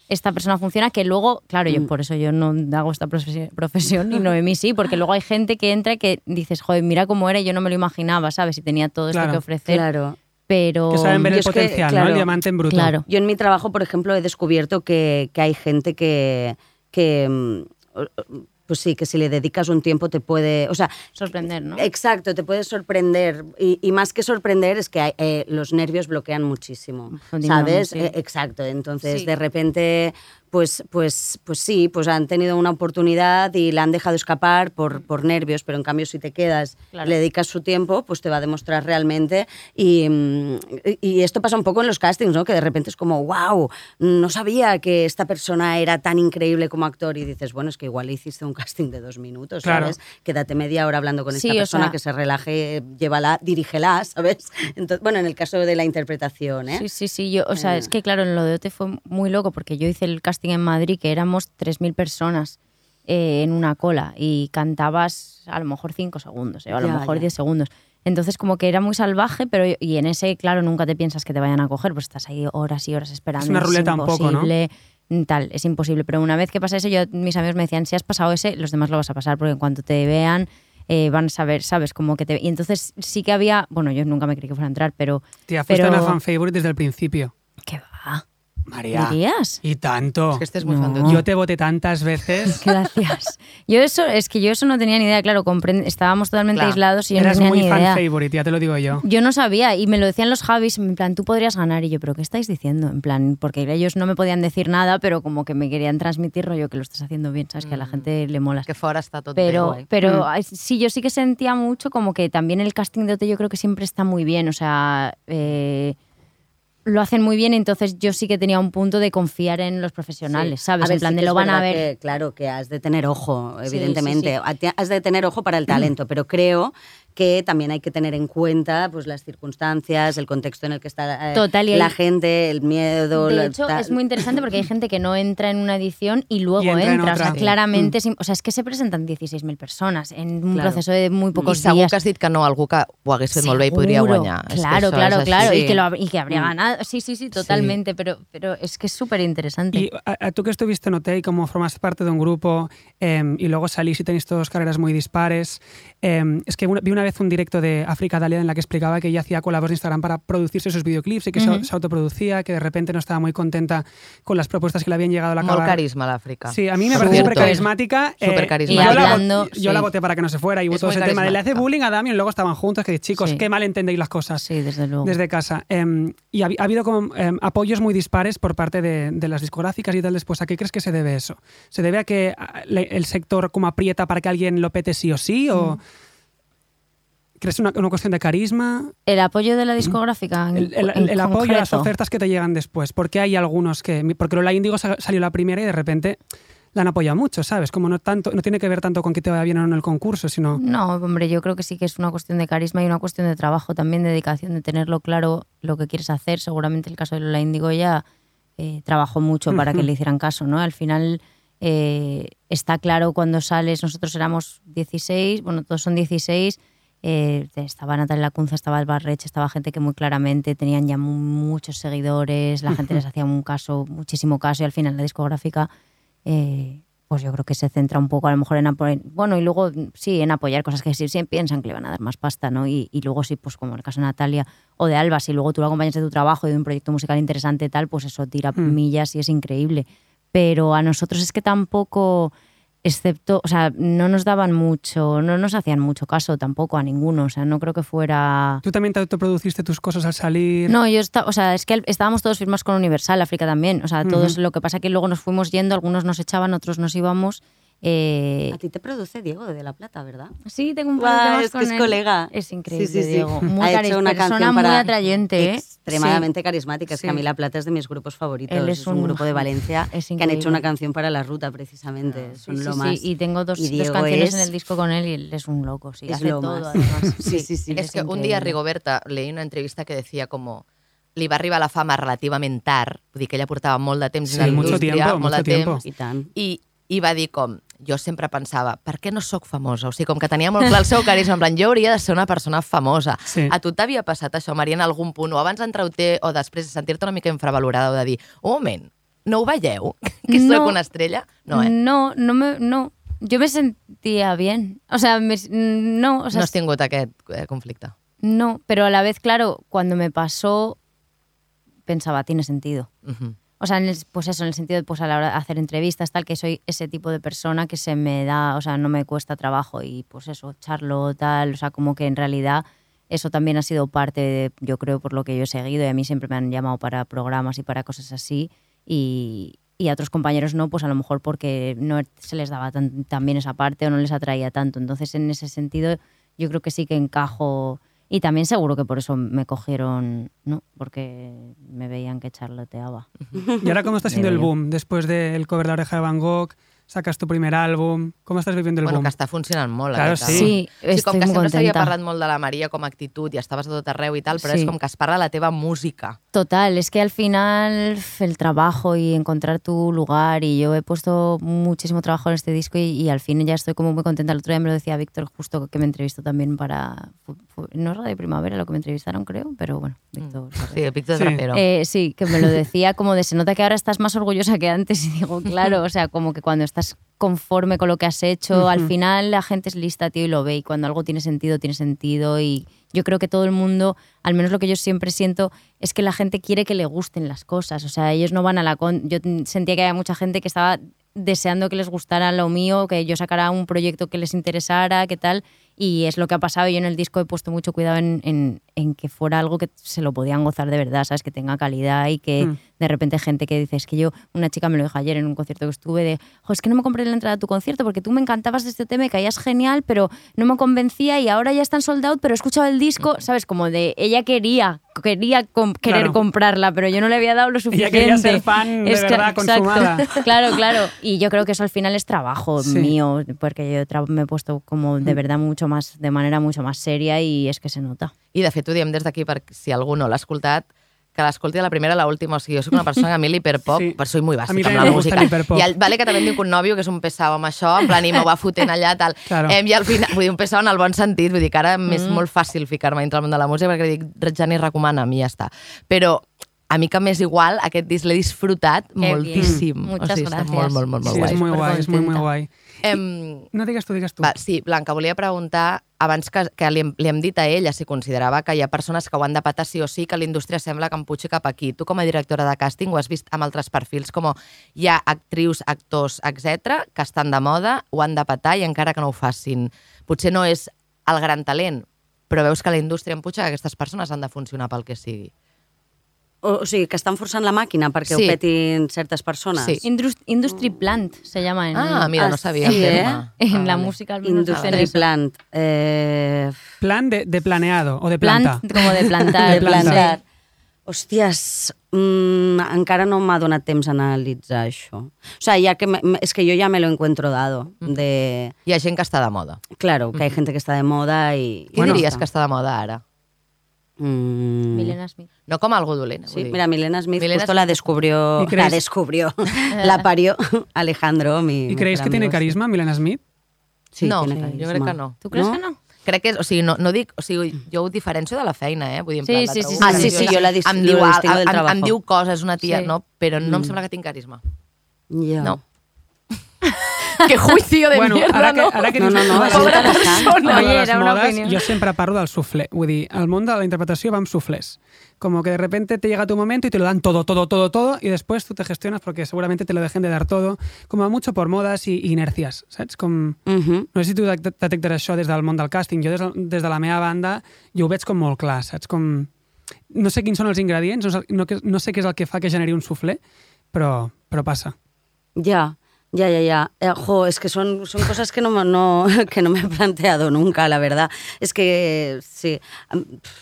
esta persona funciona, que luego, claro, yo por eso yo no hago esta profesi- profesión y Noemí sí, porque luego hay gente que entra y que dices, joder, mira cómo era, y yo no me lo imaginaba, ¿sabes? Y tenía todo esto Claro, que ofrecer, Claro. pero... Que saben ver Yo el que, potencial, ¿no? claro, El diamante en bruto. Claro. Yo en mi trabajo, por ejemplo, he descubierto que, que hay gente que, que, mm, pues sí, que si le dedicas un tiempo te puede, o sea, Sorprender, ¿no? Exacto, te puede sorprender. Y, y más que sorprender es que hay- eh, los nervios bloquean muchísimo. ¿Sabes? sí. Eh, exacto. Entonces, Sí. de repente, pues, pues, pues sí, pues han tenido una oportunidad y la han dejado escapar por, por nervios, pero en cambio, si te quedas, Claro. le dedicas su tiempo, pues te va a demostrar realmente. Y, mm, y esto pasa un poco en los castings, ¿no? Que de repente es como, wow, no sabía que esta persona era tan increíble como actor. Y dices, bueno, es que igual hiciste un casting de dos minutos, Claro. ¿sabes? Quédate media hora hablando con Sí, esta o persona sea- que se relaje, llévala, dirígela, ¿sabes? Entonces, bueno, en el caso de la interpretación, ¿eh? Sí, sí, sí. Yo, o sea, Eh. es que claro, en lo de OT fue muy loco porque yo hice el casting en Madrid, que éramos 3.000 personas eh, en una cola y cantabas a lo mejor 5 segundos, eh, o a lo Ya, mejor ya. 10 segundos. Entonces, como que era muy salvaje, pero y en ese, claro, nunca te piensas que te vayan a coger, pues estás ahí horas y horas esperando. Es una ruleta un poco, ¿no? imposible, Tal, es imposible. Pero una vez que pasa ese, yo, mis amigos me decían, si has pasado ese, los demás lo vas a pasar, porque en cuanto te vean, eh, van a saber, ¿sabes? Como que te... Y entonces sí que había, bueno, yo nunca me creí que fuera a entrar, pero... Tía, fuiste pero... una fan favorite desde el principio. ¿Qué va? María. ¿Dirías? Y tanto. És que este muy No. fan. Yo te voté tantas veces. Gracias. Yo eso, es que yo eso no tenía ni idea, claro, estábamos totalmente Claro. aislados y yo no Eras tenía muy ni fan idea. favorite, ya te lo digo yo. Yo no sabía y me lo decían los Javis, en plan, tú podrías ganar. Y yo, ¿pero qué estáis diciendo? En plan, porque ellos no me podían decir nada, pero como que me querían transmitir rollo que lo estás haciendo bien, ¿sabes? Que a la gente le mola. Que fora està tot bé, Pero, pero ay, sí, yo sí que sentía mucho como que también el casting de OT yo creo que siempre está muy bien, o sea, eh, lo hacen muy bien, entonces yo sí que tenía un punto de confiar en los profesionales, Sí. ¿sabes? Ver, en plan sí de lo van a ver. que, claro, que has de tener ojo, evidentemente. sí, Has de tener ojo para el talento, pero creo que también hay que tener en cuenta pues las circunstancias, el contexto en el que está eh, Total, y hay- la gente, el miedo. De hecho, tal. es muy interesante porque hay gente que no entra en una edición y luego Y entra en entra. O sea, claramente, es im- o sea, es que se presentan 16.000 personas en un Claro. proceso de muy pocos días. que has dit que no a algú que ho hagués fet molt bé i podria Seguro. guanyar. És que Claro, claro, claro. Y, Sí. que lo, y que habría Mm. ganado. Sí, sí, sí, totalmente. Pero, pero es que es súper interesante. Y a, a tú que estuviste en OT y como formaste parte de un grupo eh, y luego salís y tenéis todas carreras muy dispares, eh, es que una- vi una vez un directo de África Dalia en la que explicaba que ella hacía colabos de Instagram para producirse sus videoclips y que se- Ujú. se, autoproducía, que de repente no estaba muy contenta con las propuestas que le habían llegado a la Molt acabar. carisma, l'Àfrica. Sí, a mí me parece súper carismática. eh, Supercarismática. yo, Y la, hablando- vo- yo la sí. voté para que no se fuera y hubo Es todo muy ese tema de le hace carismática. bullying a Dami y luego estaban juntos, que chicos, Sí. qué mal entendéis las cosas Sí, desde luego. desde casa. Eh, y ha, ha habido como eh, apoyos muy dispares por parte de, de las discográficas y tal después. ¿A qué crees que se debe eso? ¿Se debe a que le- el sector como aprieta para que alguien lo pete sí o sí? ¿O crees una, una cuestión de carisma? El apoyo de la discográfica. en- El, el- en el apoyo a las ofertas que te llegan después. Porque hay algunos que... Porque Lola Índigo sa- salió la primera y de repente la han apoyado mucho, ¿sabes? Como no, tanto, no tiene que ver tanto con que te vaya bien o no en el concurso, sino... No, hombre, yo creo que sí que es una cuestión de carisma y una cuestión de trabajo también, de dedicación, de tenerlo claro lo que quieres hacer. Seguramente el caso de Lola Índigo ya eh, trabajó mucho para que le hicieran caso, ¿no? Al final eh, está claro cuando sales, nosotros éramos 16, bueno, todos son 16, eh, estaba Natalia Lacunza, estaba el Barreche, estaba gente que muy claramente tenían ya mu- muchos seguidores, la gente les hacía un caso, muchísimo caso y al final la discográfica eh, pues yo creo que se centra un poco a lo mejor en apoyar, bueno, y luego sí, en apoyar cosas que sí, sí piensan que le van a dar más pasta, ¿no? Y, y luego sí, pues como el caso de Natalia o de Alba, si luego tú lo acompañas de tu trabajo y de un proyecto musical interesante tal, pues eso tira Mm. millas y es increíble. Pero a nosotros es que tampoco, excepto, o sea, no nos daban mucho, no nos hacían mucho caso tampoco a ninguno, o sea, no creo que fuera... ¿Tú también te autoproduciste tus cosas al salir? No, yo estaba, o sea, es que estábamos todos firmados con Universal, África también. O sea, todos, Ujú. lo que pasa que luego nos fuimos yendo, algunos nos echaban, otros nos íbamos. Eh, A ti te produce Diego de La Plata, ¿verdad? sí, tengo un par Guau, de temas es que con es él. colega. Es increíble, Sí, sí, sí. Diego. Muy Ha hecho una persona canción muy para atrayente, ¿eh? extremadamente carismática. Es Sí. que a mí La Plata es de mis grupos favoritos. Él es, es un, un- grupo de Valencia es que han hecho increíble. una canción para la ruta precisamente. Sí, Son sí, lo sí, más. Y tengo dos, Y dos canciones es- en el disco con él y él es un loco. Sí, Es hace lo todo, más. además. Sí, sí, sí. És que un increïble. dia Rigoberta leí una entrevista que decía como li va arribar la fama relativament tard, vull dir que ella portava molt de temps Sí, en la mucho indústria, tiempo, molt mucho de tiempo. temps, I tant. i, i va dir com, jo sempre pensava, per què no sóc famosa? O sigui, com que tenia molt clar el seu carisma, en plan, jo hauria de ser una persona famosa. Sí. A tu t'havia passat això, Maria, en algun punt, o abans d'entrar o després de sentir-te una mica infravalorada, o de dir, un moment, no ho veieu? Que No. sóc una estrella? No, eh? No, no me, no. Yo me sentía bien. O sea, me- no, o sea, no has tingut aquest eh, conflicte. no, pero a la vez, claro, cuando me pasó, pensaba, tiene sentido. Mhm. O sea, en el- pues eso, en el sentido de pues a la hora de hacer entrevistas, tal, que soy ese tipo de persona que se me da, o sea, no me cuesta trabajo y pues eso, charlo, tal, o sea, como que en realidad eso también ha sido parte, de, yo creo, por lo que yo he seguido y a mí siempre me han llamado para programas y para cosas así y, y a otros compañeros no, pues a lo mejor porque no se les daba tan, tan bien esa parte o no les atraía tanto. Entonces, en ese sentido, yo creo que sí que encajo y también seguro que por eso me cogieron, ¿no? Porque me veían que charloteaba. ¿Y ahora cómo está siendo el boom? Después del cover de La Oreja de Van Gogh, sacas tu primer álbum. ¿Cómo estás viviendo el Bueno, boom? que està funcionant molt. Claro, aquest sí. àlbum. Sí, Sí, com que sempre s'havia parlat molt de la Maria com a actitud i estaves a tot arreu i tal, però Sí. és com que es parla de la teva música. Total, es que al final el trabajo y encontrar tu lugar y yo he puesto muchísimo trabajo en este disco y, y al fin ya estoy como muy contenta. El otro día me lo decía Víctor justo que me entrevistó también para... no es Radio Primavera lo que me entrevistaron creo, pero bueno, Víctor... Sí, el Víctor Sí. Trapero. Eh, sí, que me lo decía como de se nota que ahora estás más orgullosa que antes y digo, claro, o sea, como que cuando estás conforme con lo que has hecho, al final la gente es lista, tío, y lo ve y cuando algo tiene sentido, tiene sentido y yo creo que todo el mundo, al menos lo que yo siempre siento, es que la gente quiere que le gusten las cosas, o sea, ellos no van a la... Con yo sentía que había mucha gente que estaba deseando que les gustara lo mío, que yo sacara un proyecto que les interesara, qué tal, y es lo que ha pasado. Yo en el disco he puesto mucho cuidado en, en- en que fuera algo que se lo podían gozar de verdad, ¿sabes? Que tenga calidad y que Mm. de repente gente que dice, es que yo, una chica me lo dijo ayer en un concierto que estuve de, jo, es que no me compré la entrada a tu concierto porque tú me encantabas de este tema, me caías genial, pero no me convencía y ahora ya están sold out, pero he escuchado el disco, ¿sabes? Como de, ella quería, quería com- querer Claro. comprarla, pero yo no le había dado lo Ella suficiente. quería ser fan de Es exacto. consumada. Claro, claro. Y yo creo que eso al final es trabajo Sí. mío, porque yo me he puesto como de verdad mucho más, de manera mucho más seria y es que se nota. De fet ho diem des d'aquí per si algú no l'ha escoltat, que l'escolti de la primera a l'última. O sigui, jo soc una persona que a mi l'hiperpop, Sí. sí. però soy muy A bàsica amb la música. I el, vale que també em diu que un nòvio que és un pesau amb això, en plan, i m'ho va fotent allà, tal. Claro. Em, I al final, vull dir, un pesau en el bon sentit, vull dir que ara m'és molt fàcil ficar-me dintre el món de la música perquè dic, Jani recomana, a mi ja està. Però a mi que m'és igual, aquest disc l'he disfrutat bien. moltíssim. Muchas o sigui, gracias. molt, molt, molt, molt Sí, guai. és muy guai, és muy Supercontenta. guai. Em, No digues tu, digues tu. va, sí, Blanca, volia preguntar, abans que, que li, hem, li hem dit a ella si considerava que hi ha persones que ho han de patar sí o sí, que la indústria sembla que empuixi cap aquí. Tu, com a directora de càsting, ho has vist amb altres perfils, com hi ha actrius, actors, etc que estan de moda, ho han de patar i encara que no ho facin. Potser no és el gran talent, però veus que la indústria empuja que aquestes persones han de funcionar pel que sigui. O, o sigui, que estan forçant la màquina perquè Sí. ho petin certes persones. Sí. Indus- Industry Plant se llama en, Ah, mira, no Ah, sabia sí, el eh? terme. en Ah, la vale. música. al Industry. Plant. Eh, Plan de, de planeado o de planta. Plant, como de plantar. De plantar. plantar. Hòsties, mm, encara no m'ha donat temps a analitzar això. O sea, ya que me- es que yo ya me lo encuentro dado. De, Hi ha gent que està de moda. claro, que hay gente que está de moda y... Qui diries que està de moda ara? Mm, Milena Smith. No com algo dolent, Sí, vull dir. mira, Milena Smith Milena justo la descubrió, ¿Y creéis- la descubrió, la parió Alejandro, mi ¿Y creéis que tiene sí. carisma Milena Smith? Sí, no, tiene jo crec que no. ¿Tú crees que no? Crec que és, o sigui, no, no dic, o sigui, jo ho diferencio de la feina, eh? Vull dir, en Sí, plan, la sí, sí, una Ah, sí, sí, jo la dis- em diu, al- distingo del em, em, trabajo. diu coses, una tia, Sí. no, però no em Mm. sembla que tinc carisma. Ja. No. Qué juicio de bueno, mierda, ara que, no? ara que No, dius no, no, les- interessant. de Oye, era una modes, opinió. jo sempre parlo del suflé. Vull dir, el món de la interpretació va amb suflés. Como que de repente te llega tu momento y te lo dan todo, todo, todo, todo, y después tú te gestionas porque seguramente te lo dejen de dar todo, como mucho por modas i inercias, saps? Com... Mhm. No sé si tu det- detectes això des del món del càsting. Jo des, des de la meva banda jo ho veig com molt clar, saps? Com... No sé quins són els ingredients, no sé, no, que- no sé què és el que fa que generi un suflé, però, però passa. Ya, ya, ya, ya. Eh, jo, es que son, son cosas que no, me- no, que no me he planteado nunca, la verdad. Es que, sí,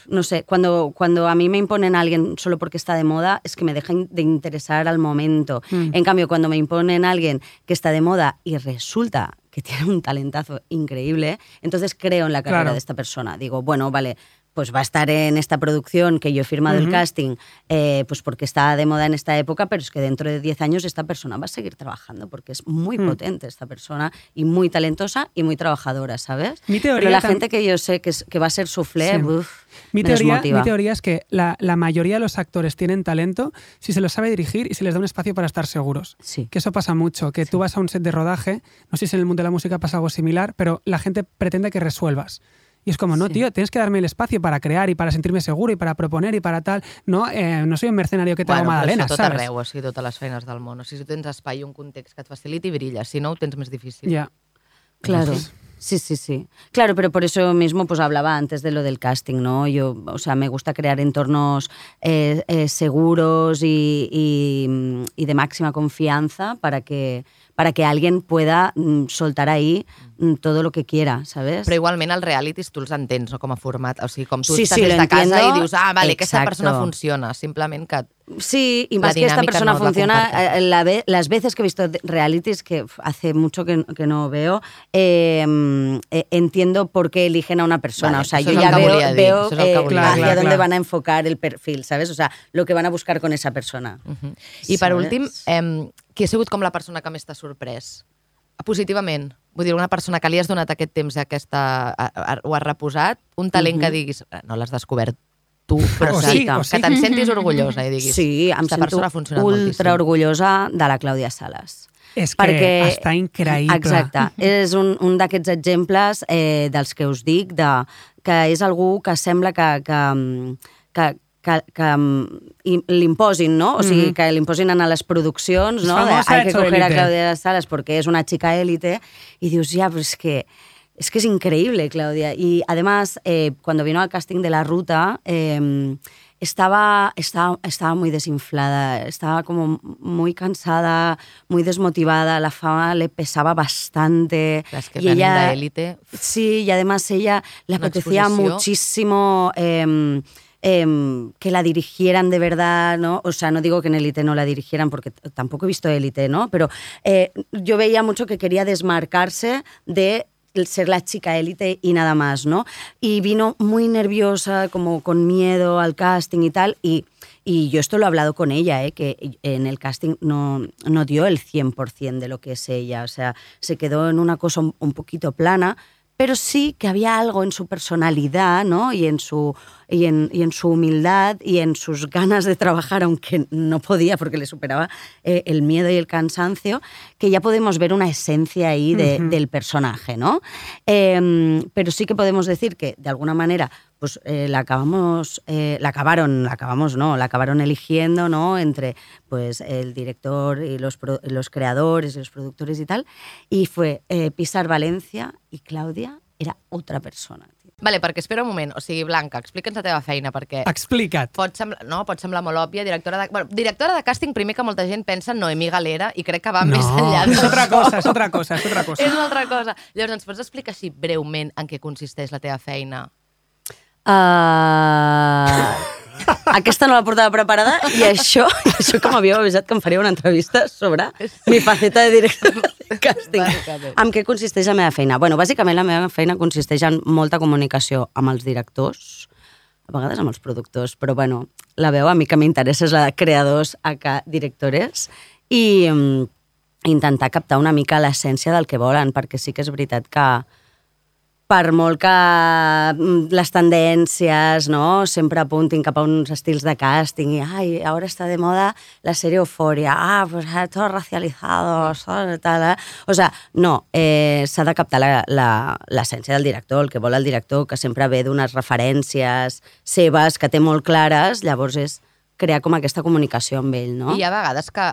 no sé, cuando, cuando a mí me imponen a alguien solo porque está de moda, es que me deja in- de interesar al momento. Mm. En cambio, cuando me imponen a alguien que está de moda y resulta que tiene un talentazo increíble, entonces creo en la carrera Claro. de esta persona. Digo, bueno, vale, pues va a estar en esta producción que yo he firmado el casting, eh, pues porque está de moda en esta época, pero es que dentro de 10 años esta persona va a seguir trabajando porque es muy Mm. potente esta persona y muy talentosa y muy trabajadora, ¿sabes? Mi teoría pero la gente que yo sé que, es- que va a ser soufflé, Sí. uf, Mi me teoría, desmotiva. mi teoría es que la, la mayoría de los actores tienen talento si se los sabe dirigir y se les da un espacio para estar seguros. Sí. Que eso pasa mucho, que tú vas a un set de rodaje, no sé si en el mundo de la música pasa algo similar, pero la gente pretende que resuelvas. Y es como, no, Sí. tío, tienes que darme el espacio para crear y para sentirme seguro y para proponer y para tal. No, eh, no soy un mercenario que te magdalenas, això tot ¿sabes? arreu, o sigui, totes les feines del món. O sigui, si tu tens espai i un context que et faciliti, brilles. Si no, ho tens més difícil. Ya. Claro. Sí, sí, sí. Claro, pero por eso mismo pues hablaba antes de lo del casting, ¿no? Yo, o sea, me gusta crear entornos eh, eh, seguros y, y, mm, y de máxima confianza para que, para que alguien pueda mm, soltar ahí mm, todo lo que quiera, ¿sabes? Però igualment els realities tu els entens, no?, com a format. O sigui, com tu Sí, estàs sí, des lo de casa i dius, ah, vale, aquesta Exacto. persona funciona. Simplement que... Sí, y La más que esta persona no la funciona, eh, la ve- las veces que he visto realities, que hace mucho que, que no veo, eh, eh, entiendo por qué eligen a una persona. Vale, o sea, yo ya veo, dir, veo eh, dir. hacia Claro, dónde claro. van a enfocar el perfil, ¿sabes? O sea, lo que van a buscar con esa persona. Uh I per últim, eh, qui ha sigut com la persona que més t'ha sorprès? Positivament. Vull dir, una persona que li has donat aquest temps i aquesta, a, a, ho has reposat, un talent que diguis, "Eh, no l'has descobert tu, però O sí, sí, que sí. te'n sentis orgullosa i diguis, Sí, em "Esta sento persona ha funcionat ultra moltíssim". orgullosa de la Clàudia Sales. És que perquè està increïble. Exacte, és un, un d'aquests exemples eh, dels que us dic, de, que és algú que sembla que, que, que, que, que mm, i- l'imposin, no? O sigui, Mhm. que l'imposin a les produccions, És no? De, hay que coger a. Claudia Salas porque es una chica élite, i dius, ja, però és que es que es increíble, Claudia. Y además, eh, cuando vino al casting de la ruta, eh, estaba, estaba, estaba muy desinflada, estaba como muy cansada, muy desmotivada, la fama le pesaba bastante. Las que y ella, d'élite. Sí, y además ella le apetecía muchísimo em, em, que la dirigieran de verdad, ¿no? O sea, no digo que en Élite no la dirigieran, porque tampoco he visto Élite, ¿no? Pero eh, yo veía mucho que quería desmarcarse de ser la chica élite y nada más, ¿no? Y vino muy nerviosa, como con miedo al casting y tal, y, y yo esto lo he hablado con ella, ¿eh? que en el casting no, no dio el 100% de lo que es ella, o sea, se quedó en una cosa un, un poquito plana, pero sí que había algo en su personalidad, ¿no? Y en su, y en, y en su humildad y en sus ganas de trabajar, aunque no podía porque le superaba eh, el miedo y el cansancio, que ya podemos ver una esencia ahí de- del personaje, ¿no? Eh, pero sí que podemos decir que, de alguna manera, pues eh, la acabamos, eh, la acabaron, la acabamos, no, la acabaron eligiendo, ¿no? Entre pues el director y los, pro- los creadores y los productores y tal. Y fue eh, Pisar Valencia y Claudia era otra persona. Vale, perquè espera un moment. O sigui, Blanca, explica'ns la teva feina, perquè Explica't. pot semblar, no, pot semblar molt òbvia, directora de, bueno, directora de càsting, primer que molta gent pensa en Noemí Galera i crec que va més enllà és otra d'això. cosa, és otra cosa, és otra cosa. És una altra cosa. Llavors, ens pots explicar així breument en què consisteix la teva feina? Uh, aquesta no la portava preparada i això, i això que m'havíeu avisat que em faria una entrevista sobre mi faceta de director de càsting. En què consisteix la meva feina? Bueno, bàsicament la meva feina consisteix en molta comunicació amb els directors, a vegades amb els productors, però bueno, la veu a mi que m'interessa és la de creadors a directores i mm, intentar captar una mica l'essència del que volen, perquè sí que és veritat que per molt que mm, les tendències no, sempre apuntin cap a uns estils de casting i ai, ara està de moda la sèrie Eufòria, ah, pues todos racializados, ah, tal, eh? O sea, no, eh, s'ha de captar l'essència del director, el que vol el director, que sempre ve d'unes referències seves que té molt clares, llavors és crear com aquesta comunicació amb ell, no? I hi ha vegades que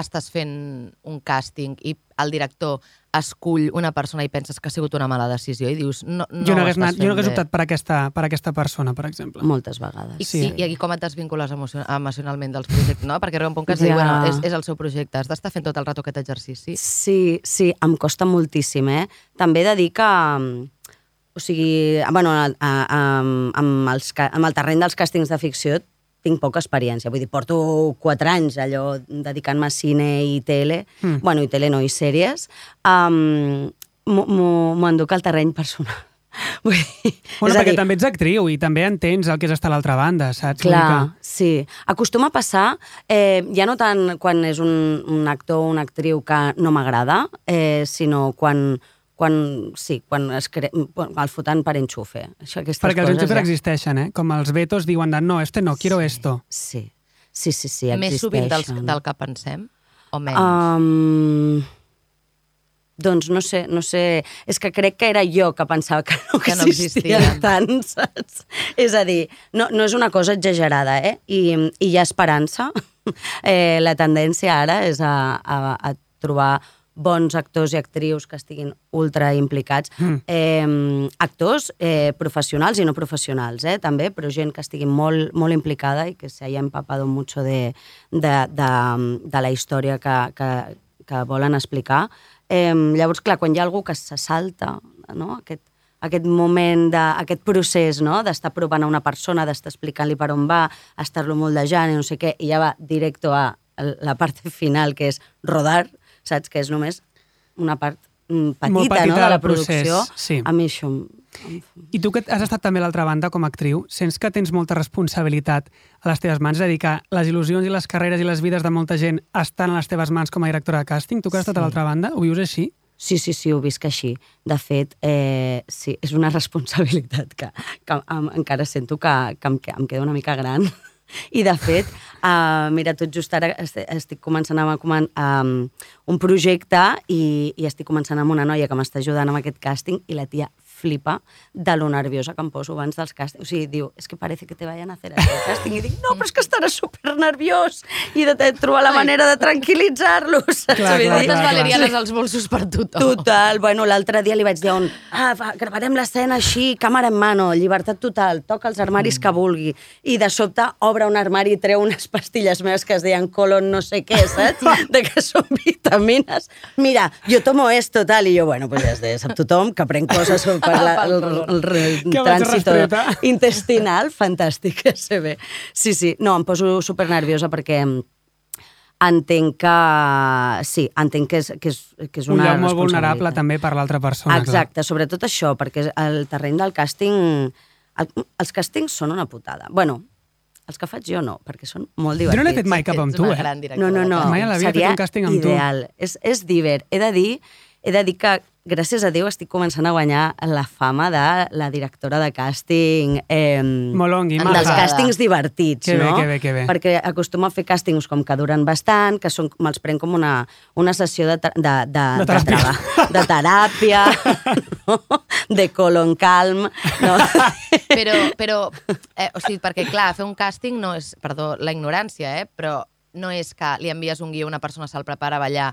estàs fent un càsting i el director escull una persona i penses que ha sigut una mala decisió i dius... No, no jo no hagués, anat, jo no hagués optat per aquesta, per aquesta persona, per exemple. Moltes vegades. I, Sí. i, i com et desvincules emocion emocionalment dels projectes, no? Perquè arriba un punt que dir, Ja. bueno, és, és el seu projecte, has d'estar fent tot el rato aquest exercici. Sí, sí, em costa moltíssim, eh? També he de dir que... mm, O sigui, bueno, a, a, a, amb, els, amb el terreny dels càstings de ficció tinc poca experiència. Vull dir, porto quatre anys allò dedicant-me a cine i tele, mm. bueno, i tele no, i sèries. Um, m'ho- enduc al terreny personal. Vull dir, Bueno, perquè dir, també ets actriu i també entens el que és estar a l'altra banda, saps? Clar, sí. Acostuma a passar, eh, ja no tant quan és un, un actor o una actriu que no m'agrada, eh, sinó quan, quan, sí, quan es cre... quan el foten per enxufe. Això, aquestes Perquè els enxufes ja- existeixen, eh? Com els vetos diuen de no, este no, quiero esto. Sí, sí, sí, sí Més sovint dels, existeixen. del que pensem o menys? Um, doncs no sé, no sé... És que crec que era jo que pensava que no, Que no existien. tant, saps? És a dir, no, no és una cosa exagerada, eh? I, i hi ha esperança. Eh, la tendència ara és a, a, a trobar bons actors i actrius que estiguin ultra implicats. Mm. Eh, actors eh, professionals i no professionals, eh, també, però gent que estigui molt, molt implicada i que se haya empapado mucho de, de, de, de la història que, que, que volen explicar. Eh, llavors, clar, quan hi ha algú que se salta, no? aquest, aquest moment, de, aquest procés no? d'estar provant a una persona, d'estar explicant-li per on va, estar-lo moldejant i no sé què, i ja va directe a la part final, que és rodar, saps? Que és només una part mm, petita, Molt petita no? de la producció. procés, sí. A mi això... I tu que has estat també a l'altra banda com a actriu, sents que tens molta responsabilitat a les teves mans? És a dir, que les il·lusions i les carreres i les vides de molta gent estan a les teves mans com a directora de càsting? Tu que has estat a l'altra banda, ho vius així? Sí, sí, sí, ho visc així. De fet, eh, sí, és una responsabilitat que, que em, encara sento que, que, em, que em queda una mica gran. I, de fet, eh, mira, tot just ara est- estic començant a, comen um, un projecte i, i estic començant amb una noia que m'està ajudant amb aquest càsting i la tia flipa de lo nerviosa que em poso abans dels càstings. O sigui, diu, és es que parece que te vayan a hacer el càsting. I dic, no, però és que estaràs super nerviós i de, de trobar la manera de tranquil·litzar-los. Moltes valerianes als bolsos per tothom. Total. Bueno, l'altre dia li vaig dir un, ah, va, gravarem l'escena així, càmera en mano, llibertat total, toca els armaris que vulgui. I de sobte obre un armari i treu unes pastilles meves que es deien colon no sé què, saps? De que són vitamines. Mira, jo tomo esto, tal, i jo, bueno, pues ja està, sap tothom que prenc coses per la, el, el, el, restreta. intestinal, fantàstic, que se ve. Sí, sí, no, em poso super nerviosa perquè entenc que... Sí, entenc que és, que és, que és Un una lloc molt vulnerable també per l'altra persona. clar. Exacte, sobretot això, perquè el terreny del càsting... El, els càstings són una putada. Bueno, els que faig jo no, perquè són molt Jo divertits. no l'he fet mai cap amb tu, eh? No, no, no. Mai a la vida he fet Seria un càsting amb tu. ideal. És, és divert. He de dir he de dir que, gràcies a Déu, estic començant a guanyar la fama de la directora de càsting... Eh, Molongui, dels maja. càstings divertits, Que bé, no? que bé, que bé. Perquè acostumo a fer càstings com que duren bastant, que són, me'ls prenc com una, una sessió de, de, de, De teràpia. traba- de teràpia, no? de colon calm, no? Però, però eh, o sigui, perquè clar, fer un càsting no és, perdó, la ignorància, eh, però no és que li envies un guió, una persona se'l prepara a ballar,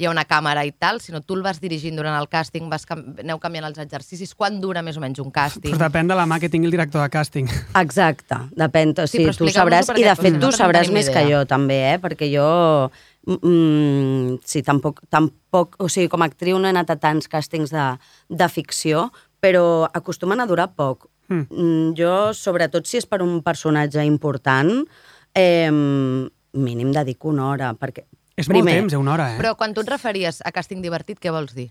hi ha una càmera i tal, sinó tu el vas dirigint durant el càsting, vas cam aneu canviant els exercicis. Quan dura més o menys un càsting? Pues depèn de la mà que tingui el director de càsting. Exacte, depèn. O Sí, sigui, però tu sabràs, i de fet tu sabràs més ni que idea. jo també, eh? perquè jo mm, sí, tampoc, tampoc, o sigui, com a actriu no he anat a tants càstings de, de ficció, però acostumen a durar poc. Mm. Mm, jo, sobretot si és per un personatge important, eh, mínim dedico una hora, perquè És molt temps, eh, una hora, eh? Però quan tu et referies a càsting divertit, què vols dir?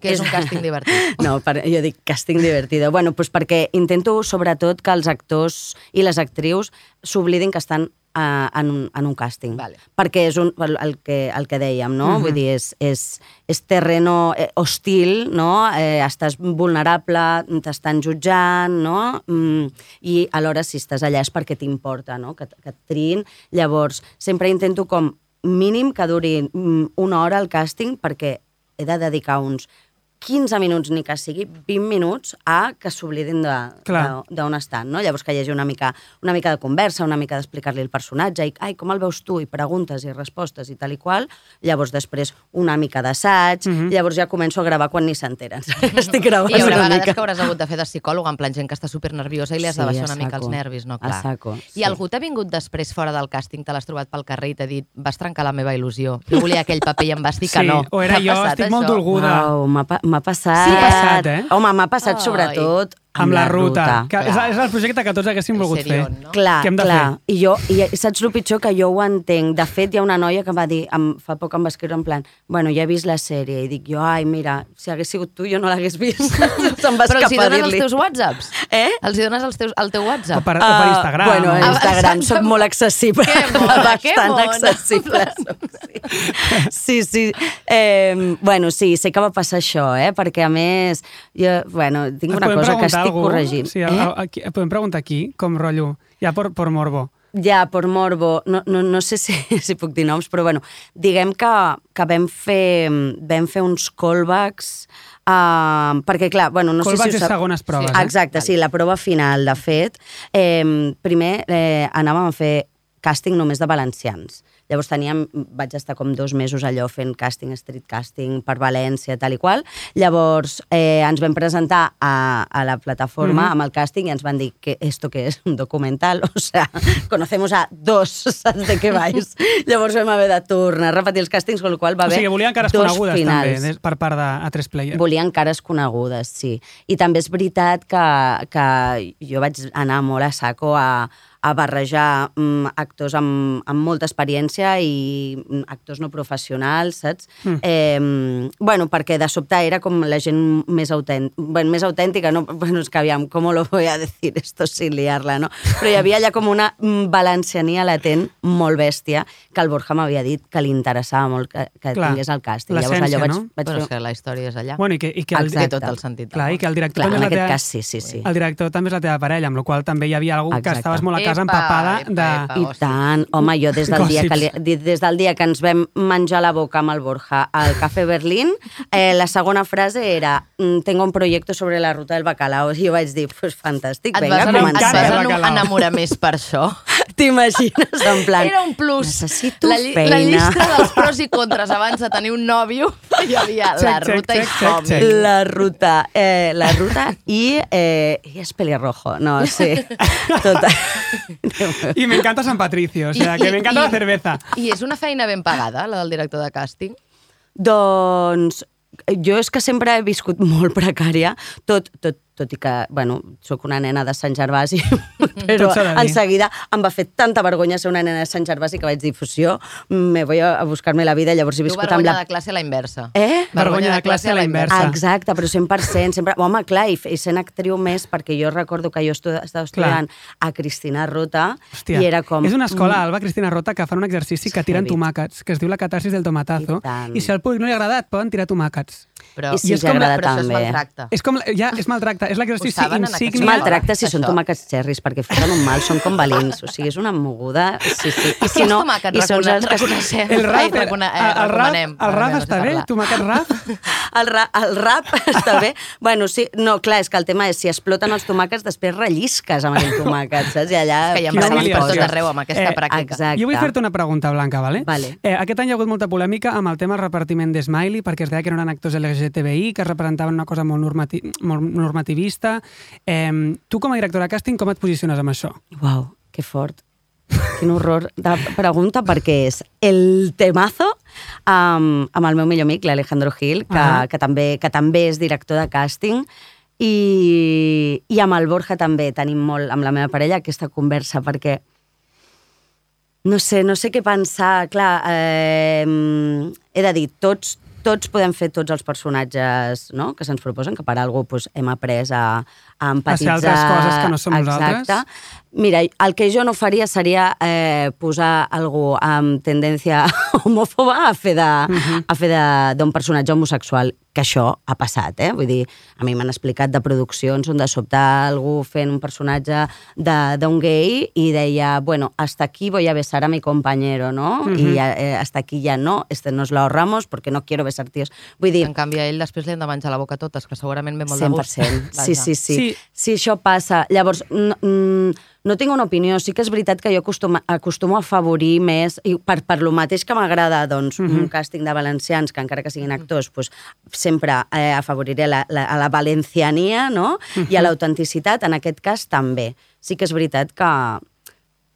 Què és un càsting divertit? No, per, jo dic càsting divertido. Bueno, pues perquè intento sobretot que els actors i les actrius s'oblidin que estan uh, en, un, en un càsting. Vale. Perquè és un, el, que, el que dèiem, no? Vull dir, és, és, és terreno eh, hostil, no? Eh, estàs vulnerable, t'estan jutjant, no? Mm, I alhora, si estàs allà és perquè t'importa, no? Que, que et triïn. Llavors, sempre intento com mínim que duri mm, una hora el càsting perquè he de dedicar uns 15 minuts, ni que sigui 20 minuts, a que s'oblidin de- Clar. de- d'on estan, no? Llavors que hi hagi una mica, una mica de conversa, una mica d'explicar-li el personatge, i ai, com el veus tu, i preguntes i respostes i tal i qual, llavors després una mica d'assaig, llavors ja començo a gravar quan ni s'enteren. Estic gravant I hi haurà una vegades mica. que hauràs hagut de fer de psicòloga, en plan gent que està super nerviosa i li has Sí, de baixar una mica els nervis, no? Clar. saco, sí. I algú t'ha vingut després fora del càsting, te l'has trobat pel carrer i t'ha dit vas trencar la meva il·lusió, jo volia aquell paper i em vas dir que sí, no. o era jo, estic molt això? dolguda. Uau, m'ha pa- m'ha passat... Sí, ha passat, eh? Home, m'ha passat Ai. sobretot Amb la ruta. Que és, Clar. és el projecte que tots haguéssim volgut fer. no? Clar, Què hem de clar. fer? I jo, i saps el pitjor? Que jo ho entenc. De fet, hi ha una noia que em va dir, em, fa poc em va escriure en plan, bueno, ja he vist la sèrie, i dic jo, ai, mira, si hagués sigut tu, jo no l'hagués vist. Se'm va Però els hi dones els teus whatsapps? Eh? Els hi dones els teus, el teu O whatsapp? per, o per Ah, Instagram. Bueno, a Instagram soc molt accessible. Que mona, que Bastant accessible soc, sí. Sí, sí. Eh, bueno, sí, sé que va passar això, eh? Perquè, a més, jo, bueno, tinc una cosa que estic algú? corregint. Sí, eh? a, a, aquí, podem preguntar aquí, com rotllo, ja per, per morbo. Ja, per morbo, no, no, no sé si, si puc dir noms, però bueno, diguem que, que vam, fer, vam fer uns callbacks, uh, perquè clar, bueno, no Callbacks sé si ho sap... segones proves, sí. eh? Exacte, sí, la prova final, de fet. Eh, primer eh, anàvem a fer càsting només de valencians. Llavors teníem, vaig estar com dos mesos allò fent càsting, street casting per València, tal i qual. Llavors eh, ens vam presentar a, a la plataforma mm -hmm. amb el càsting i ens van dir que esto que és un documental, o sea, conocemos a dos, saps de què vais? Llavors vam haver de tornar a repetir els càstings, con el qual va O haver sigui, volien cares dos conegudes finals. també, per part de A3 Player. Volien cares conegudes, sí. I també és veritat que, que jo vaig anar molt a saco a, a barrejar mm, actors amb, amb molta experiència i mm, actors no professionals, saps? Mm. Eh, bueno, perquè de sobte era com la gent més autèntica, bueno, més autèntica, no? Bueno, és que aviam, com lo voy a decir esto sin liarla, no? Però hi havia allà com una mm, valenciania latent molt bèstia que el Borja m'havia dit que li interessava molt que, que Clar, tingués el càsting. l'essència, vaig, no? vaig fer... és que la història és allà. Bueno, i que, i que el, Té Exacte. tot el sentit. clar, i que el director Clar, també en aquest teva, cas sí, sí, sí. el director també és la teva parella, amb la qual també hi havia algú que Exacte. estaves molt a casa Epa, empapada epa, de... epa. I tant. Home, jo des del, dia que li, des del dia que ens vam menjar la boca amb el Borja al Cafè Berlín, eh, la segona frase era mm, tengo un proyecto sobre la ruta del bacalao. I jo vaig dir, pues fantàstic, Et vinga, vas, enamorar, et vas enamorar més per això? T'imagines, en plan... Era un plus. Necessito la, feina. La llista dels pros i contres abans de tenir un nòvio hi havia Check, la check, ruta check, i check. La ruta, eh, la ruta i, eh, i es pelirrojo, no, sí, tot. Y me encanta San Patricio, o sea, que me encanta la cerveza. I és una feina ben pagada, la del director de càsting? Doncs jo és que sempre he viscut molt precària, tot, tot, tot i que, bueno, sóc una nena de Sant Gervasi, però en seguida em va fer tanta vergonya ser una nena de Sant Gervasi que vaig dir, fusió, me voy a, buscar-me la vida, llavors he Tu viscut amb vergonya la... de classe a la inversa. Eh? Vergonya de classe a la inversa. Ah, Exacte, però 100%. Sempre... Home, clar, i, i sent actriu més, perquè jo recordo que jo estu estava estudiant a Cristina Rota Hòstia, i era com... és una escola, Alba Cristina Rota, que fan un exercici que tiren tomàquets, que es diu la catarsis del tomatazo, I i si al públic no li ha agradat, poden tirar tomàquets. Però, I si els us agrada però això és maltracte. És com, ja, és maltracte, és l'exercici És insígnia... maltracte si són tomàquets xerris, perquè fiquen un mal, són com valins. O sigui, és una moguda. Sí, sí. I si no, i són els que... reconeixem? El rap, el, recone- eh, el, rap, el rap està bé? Tomàquet rap? El, ra el rap està bé. Bueno, sí, no, clar, és que el tema és si exploten els tomàquets, després rellisques amb aquell tomàquet, saps? I allà... És que hi ha per tot arreu amb aquesta Eh, pràctica. exacte. Jo vull fer-te una pregunta, Blanca, vale? Vale. Eh, aquest any hi ha hagut molta polèmica amb el tema del repartiment de Smiley, perquè es deia que no eren actors LGTBI, que representaven una cosa molt, normati molt normativista. Eh, tu, com a directora de càsting, com et posiciones amb això? Uau, que fort. Quin horror de pregunta, perquè és el temazo um, amb el meu millor amic, l'Alejandro Gil, que, Ah. que, també, que també és director de càsting, i, i amb el Borja també tenim molt, amb la meva parella, aquesta conversa, perquè no sé, no sé què pensar. Clar, eh, he de dir, tots, tots podem fer tots els personatges no? que se'ns proposen, que per alguna cosa hem après a, a empatitzar. altres coses que no som Exacte. nosaltres. Mira, el que jo no faria seria eh, posar algú amb tendència homòfoba a fer Mhm. a fer de- d'un personatge homosexual, que això ha passat, eh? Vull dir, a mi m'han explicat de produccions on de sobte algú fent un personatge de- d'un gay i deia, bueno, hasta aquí voy a besar a mi compañero, ¿no? Mhm. Y eh, hasta aquí ya no, este no es lo ahorramos porque no quiero besar tíos. Vull dir, En canvi, a ell després li han de menjar la boca a totes, que segurament ve molt de gust. 100%. Sí, sí, sí, Sí. sí. Sí, això passa. Llavors, no, mm, no tinc una opinió. Sí que és veritat que jo acostumo, acostumo a afavorir més, i per, per lo mateix que m'agrada doncs, Mhm. un càsting de valencians, que encara que siguin actors, doncs, sempre eh, afavoriré la, la, a la valenciania no? i Mhm. a l'autenticitat. En aquest cas, també. Sí que és veritat que,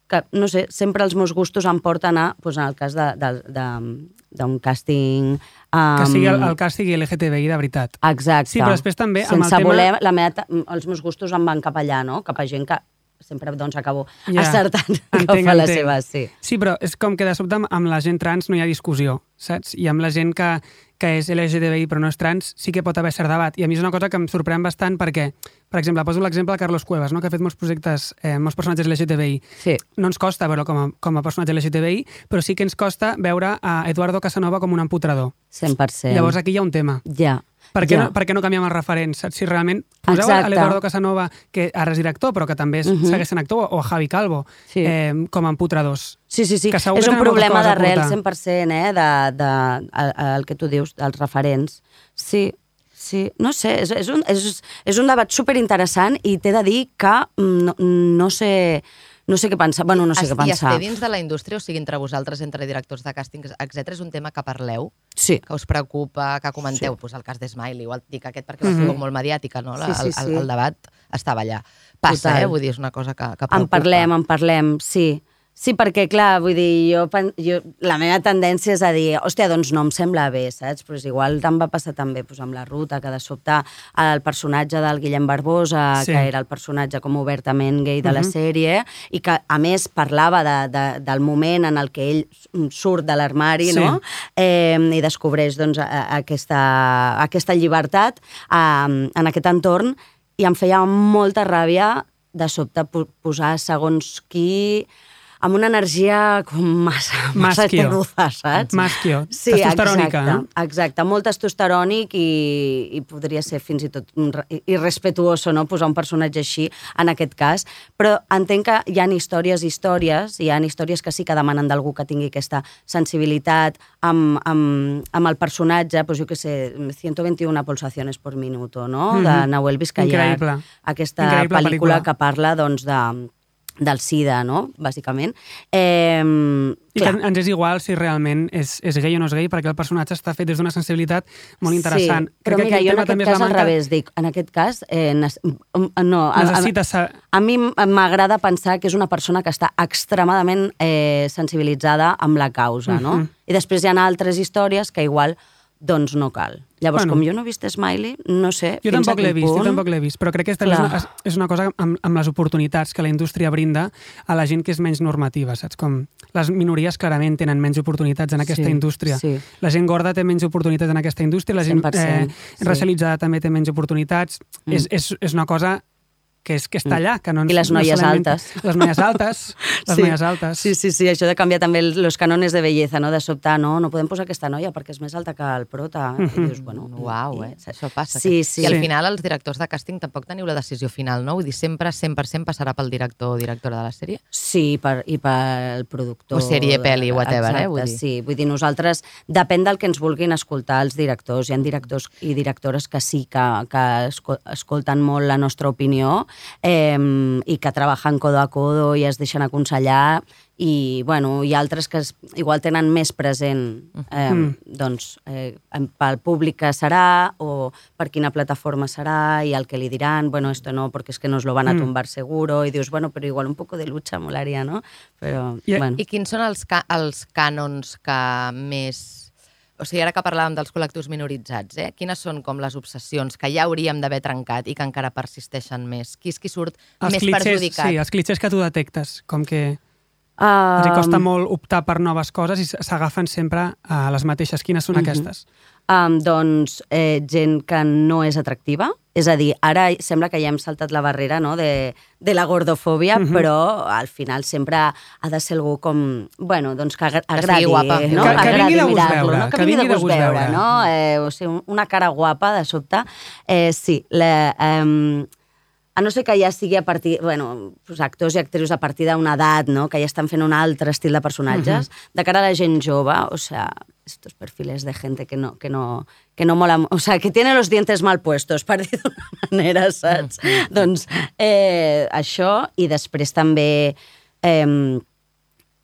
que, no sé, sempre els meus gustos em porten a, doncs, en el cas d'un càsting... Um, Que sigui el, el sigui LGTBI de veritat. Exacte. Sí, però després també amb el Sense tema- voler, la meva, els meus gustos em van cap allà, no? Cap a gent que sempre doncs, acabo Ja. acertant Entenc, que fa la entenc. seva, sí. Sí, però és com que de sobte amb la gent trans no hi ha discussió, saps? I amb la gent que, que és LGTBI però no és trans sí que pot haver cert debat. I a mi és una cosa que em sorprèn bastant perquè, per exemple, poso l'exemple de Carlos Cuevas, no? que ha fet molts projectes, eh, molts personatges LGTBI. Sí. No ens costa veure com a, com a personatge LGTBI, però sí que ens costa veure a Eduardo Casanova com un empotrador. 100%. Llavors aquí hi ha un tema. Ja. Per què, ja. no, per què no canviem els referents? Si realment poseu Exacte. a l'Eduardo Casanova, que ara és director, però que també és, Mhm. segueix sent actor, o a Javi Calvo, Sí. eh, com a empotradors. Sí, sí, sí. Que És un problema d'arrel aportar. 100%, eh? De, de, el, el que tu dius, dels referents. Sí, sí. No sé, és, és, un, és, és un debat superinteressant i t'he de dir que mm, no, no sé... No sé què pensar. Bueno, no sé Es- què pensar. I dins de la indústria, o sigui, entre vosaltres, entre directors de càsting, etc és un tema que parleu, Sí. que us preocupa, que comenteu, sí. pues, el cas d'Smiley, igual dic aquest perquè va ser Mhm. molt mediàtica, no? La, Sí, sí, el, sí. el, el debat estava allà. Passa, Total. eh? Vull dir, és una cosa que, que En preocupa. parlem, en parlem, sí. Sí, perquè, clar, vull dir, jo, jo, la meva tendència és a dir, hòstia, doncs no em sembla bé, saps? Però és igual em va passar també doncs, amb la ruta, que de sobte el personatge del Guillem Barbosa, Sí. que era el personatge com obertament gay de la Mhm. sèrie, i que, a més, parlava de, de, del moment en el que ell surt de l'armari, Sí. no? Eh, I descobreix, doncs, aquesta, aquesta llibertat eh, en aquest entorn, i em feia molta ràbia de sobte po- posar segons qui amb una energia com massa, massa Masquio. terruza, saps? Masquio, Sí, testosterònica, exacte, no? exacte, molt testosterònic i, i podria ser fins i tot irrespetuoso no? posar un personatge així en aquest cas, però entenc que hi ha històries i històries, hi ha històries que sí que demanen d'algú que tingui aquesta sensibilitat amb, amb, amb el personatge, doncs jo què sé, 121 pulsaciones por minuto, no? de Mhm. Nahuel Vizcayar, Increïble. aquesta Increïble pel·lícula, pel·lícula. que parla doncs, de, del SIDA, no? bàsicament. Eh, I que ens és igual si realment és, és gay o no és gay, perquè el personatge està fet des d'una sensibilitat molt interessant. Sí, però Crec que mira, aquí el jo en aquest cas al manca- revés, dic, en aquest cas, eh, nes- no, a, a, Necessites a mi m'agrada pensar que és una persona que està extremadament eh, sensibilitzada amb la causa, no? Mhm. I després hi ha altres històries que igual doncs no cal. Llavors, Bueno. com jo no he vist Smiley, no sé Jo tampoc l'he vist, punt... jo tampoc l'he vist, però crec que és, una, és una cosa amb, amb les oportunitats que la indústria brinda a la gent que és menys normativa, saps? Com les minories clarament tenen menys oportunitats en aquesta Sí, indústria. sí. La gent gorda té menys oportunitats en aquesta indústria, la gent 100%, sí. racialitzada també té menys oportunitats. Mm. És, és, és una cosa que, és, que està allà. Que no ens, I les no noies l'inventa. altes. Les noies altes. les noies altes. Sí, sí, sí, això de canviar també els canones de bellesa, no? de sobte, no, no podem posar aquesta noia perquè és més alta que el prota. I dius, bueno... Uau, eh? Això passa. Sí, que- sí. I al Sí. final els directors de càsting tampoc teniu la decisió final, no? Vull dir, sempre 100% passarà pel director o directora de la sèrie? Sí, per, i pel productor. O sèrie, pel·li, whatever, Exacte, eh, vull dir. Sí, vull dir, nosaltres, depèn del que ens vulguin escoltar els directors. Hi ha directors i directores que sí que, que esco- escolten molt la nostra opinió eh, i que treballen codo a codo i es deixen aconsellar i, bueno, hi ha altres que es, igual tenen més present eh, Mm. doncs, eh, pel públic que serà o per quina plataforma serà i el que li diran, bueno, esto no, porque es que nos lo van a Mm. tumbar seguro, i dius, bueno, però igual un poco de lucha molaria, no? Però, I- bueno. I quins són els, ca els cànons que més... O sigui, ara que parlàvem dels col·lectius minoritzats, eh? quines són com les obsessions que ja hauríem d'haver trencat i que encara persisteixen més? Qui és qui surt Els més clitxers, perjudicat? sí, els clitxers que tu detectes, com que Uh, els hi costa molt optar per noves coses i s'agafen sempre a les mateixes. Quines són Mhm. aquestes? Um, doncs eh, gent que no és atractiva. És a dir, ara sembla que ja hem saltat la barrera no, de, de la gordofòbia, Mhm. però al final sempre ha de ser algú com... Bueno, doncs que agra- sigui agradi, guapa. no? Que- que agradi vingui de gust mirar-lo, veure, no? que Que vingui de gust veure, veure. no? Eh, o sigui, una cara guapa, de sobte. Eh, sí, la, um, a no ser que ja sigui a partir, bueno, pues actors i actrius a partir d'una edat, no? que ja estan fent un altre estil de personatges, de cara a la gent jove, o sea, estos perfiles de gente que no, que no, que no mola, o sea, que tiene los dientes mal puestos, per dir d'una manera, saps? doncs eh, això, i després també... Eh,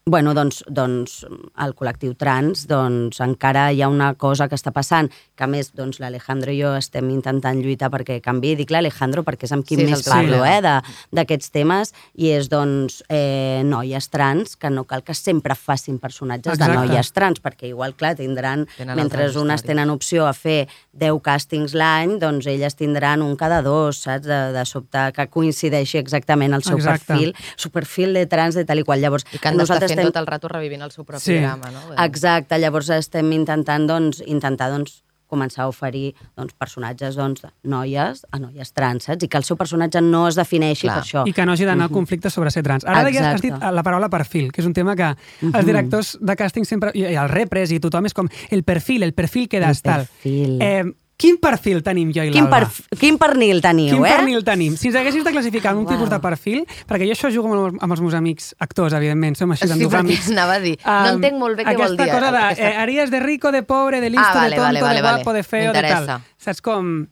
bueno, doncs, doncs el col·lectiu trans doncs, encara hi ha una cosa que està passant, que a més doncs, l'Alejandro i jo estem intentant lluitar perquè canvi. Dic l'Alejandro perquè és amb qui Sí, és més parlo problema. eh, d'aquests temes, i és doncs, eh, noies trans, que no cal que sempre facin personatges Exacte. de noies trans, perquè igual, clar, tindran, Tenen mentre unes històries. tenen opció a fer 10 càstings l'any, doncs elles tindran un cada dos, saps? De, de sobte que coincideixi exactament el seu Exacte. perfil, su perfil de trans de tal i qual. Llavors, I nosaltres estem- tot el rato revivint el seu propi Sí. drama, no? Exacte, llavors estem intentant, doncs, intentar, doncs, començar a oferir doncs, personatges doncs, de noies a noies trans, saps? I que el seu personatge no es defineixi Clar. per això. I que no hagi d'anar al conflicte sobre ser trans. Ara deies, has dit la paraula perfil, que és un tema que els directors de càsting sempre, i i els repres i tothom és com el perfil, el perfil que das, El tal. perfil. Eh, quin perfil tenim jo i Quin, l'Alba? per, quin pernil teniu, Quin eh? pernil tenim? Si ens haguessis de classificar en un Uau. tipus de perfil, perquè jo això jugo amb, amb els meus amics actors, evidentment, som així Sí, d'endogàmics. perquè anava a dir, no Um, entenc molt bé què vol dir. Aquesta cosa de, aquesta- eh, haries de rico, de pobre, de listo, Ah, vale, de tonto, vale, vale, de vale. guapo, de feo, de tal. Saps com...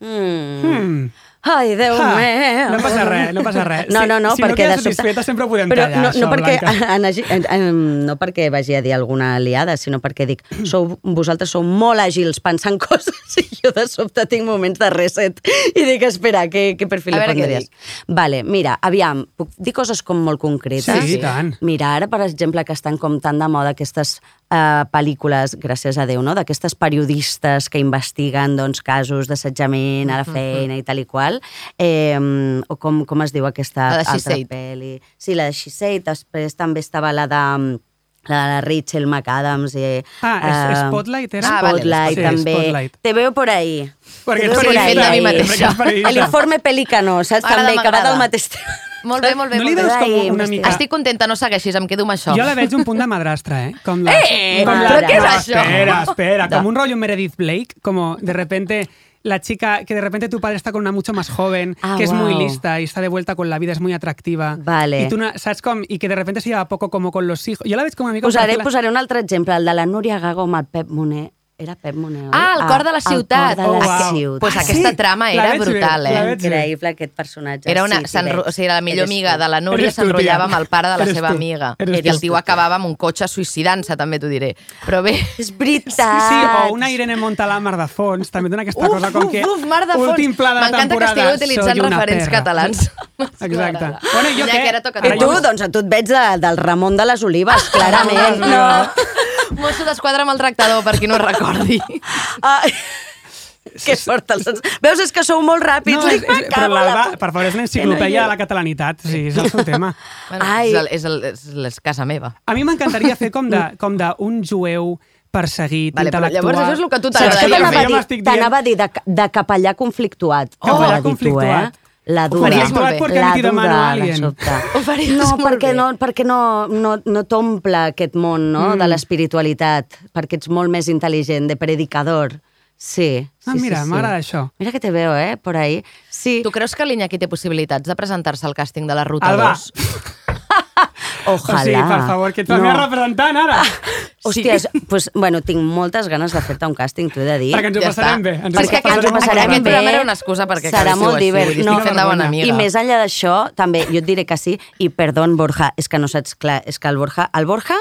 Mm. Hmm. Ai, Déu Ah, meu. no passa res, no passa res. No, Si- no, no, si no perquè quedes de sobte- satisfeta sempre ho podem Però tallar, no, això, no, perquè, Blanca. en, en, en, no perquè vagi a dir alguna aliada, sinó perquè dic, sou, vosaltres sou molt àgils pensant coses i jo de sobte tinc moments de reset i dic, espera, què, què perfil li pondries? Vale, mira, aviam, puc dir coses com molt concretes? Sí, i tant. Mira, ara, per exemple, que estan com tan de moda aquestes uh, pel·lícules, gràcies a Déu, no? d'aquestes periodistes que investiguen doncs, casos d'assetjament a la feina i tal i qual, eh, o com, com es diu aquesta altra pel·li? Sí, la de She Said, després també estava la de la de la Rachel McAdams. Eh, Ah, es- eh, Spotlight era? Ah, vale, Spotlight, sí, també. Spotlight. Te veo por ahí. Perquè ets periodista, de mi ahí. mateixa. L'informe Pelicano, saps? També, que va del mateix tema. Molt bé, molt bé. No li veus com una mica... Estic contenta, no segueixis, em quedo amb això. Jo la veig un punt de madrastra, eh? Com la, Eh, com però què és no, això? Espera, espera, Da. como un rollo Meredith Blake, como de repente la chica, que de repente tu padre está con una mucho más joven, Ah, que es muy lista y está de vuelta con la vida, es muy atractiva. Vale. Y tú, no- ¿sabes? Com, y que de repente se lleva poco como con los hijos. Yo la veig com una mica... Posaré, la- posaré un altre exemple, el de la Núria Gago amb el Pep Moner. Era Pep Moner, oi? Ah, el cor de la ciutat. El cor de la Oh, uau. ciutat. Pues Ah, aquesta sí? trama La era bé, brutal, la eh? veig bé. Increïble aquest personatge. Era, una, sí, o sigui, era la millor Eres amiga tu. de la Núria, s'enrotllava amb el pare de la Eres seva tu. amiga. Eres I el tu. tio acabava amb un cotxe suïcidant-se, també t'ho diré. Però bé... És veritat. Sí, sí, o una Irene Montalà Mar de Fons, també dona aquesta Uf, cosa com uf, que... uf, Mar de Fons. Últim pla de la M'encanta que temporada, estigueu utilitzant referents perra. catalans. Exacte. Bueno, jo Ja què? I tu, doncs a tu et veig de, del Ramon de les Olives, clarament. No. Mosso d'esquadra amb el tractador, per qui no recordi. Ah, que fort els... Veus, és que sou molt ràpids. No, és, és, però l'Alba, per favor, és l'enciclopèdia de la catalanitat. Sí, és el seu tema. Bueno, Ai. és, el, és, el, és, el, és casa meva. A mi m'encantaria fer com de com d'un jueu perseguit, Vale, però intel·lectual. llavors això és el que a tu t'agradaria t'anava fer. T'anava a dir de, de capellà conflictuat. Capellà tu, conflictuat. Eh? La dura. faries molt bé. La dura, de sobte. Ho faries No, molt perquè bé. no, perquè no, no, no t'omple aquest món no? de l'espiritualitat, perquè ets molt més intel·ligent, de predicador. Sí, sí, Ah, mira, sí, sí. m'agrada això. Mira que te veo, eh, por ahí. Sí, Tu creus que l'Iñaki té possibilitats de presentar-se al càsting de la Ruta Alba. 2? ojalà. O sigui, per favor, que ets la meva representant ara. Hòstia, és- pues, bueno, tinc moltes ganes de fer-te un càsting, t'ho he de dir. Perquè ens ho Ja passarem està. bé. Ens perquè ens ho passarem Aquest bé. programa era una excusa perquè Serà molt així, divert. vull dir, estic fent de bona amiga. I més enllà d'això, també, jo et diré que sí, i perdó, Borja, és que no saps clar, és que el Borja, el Borja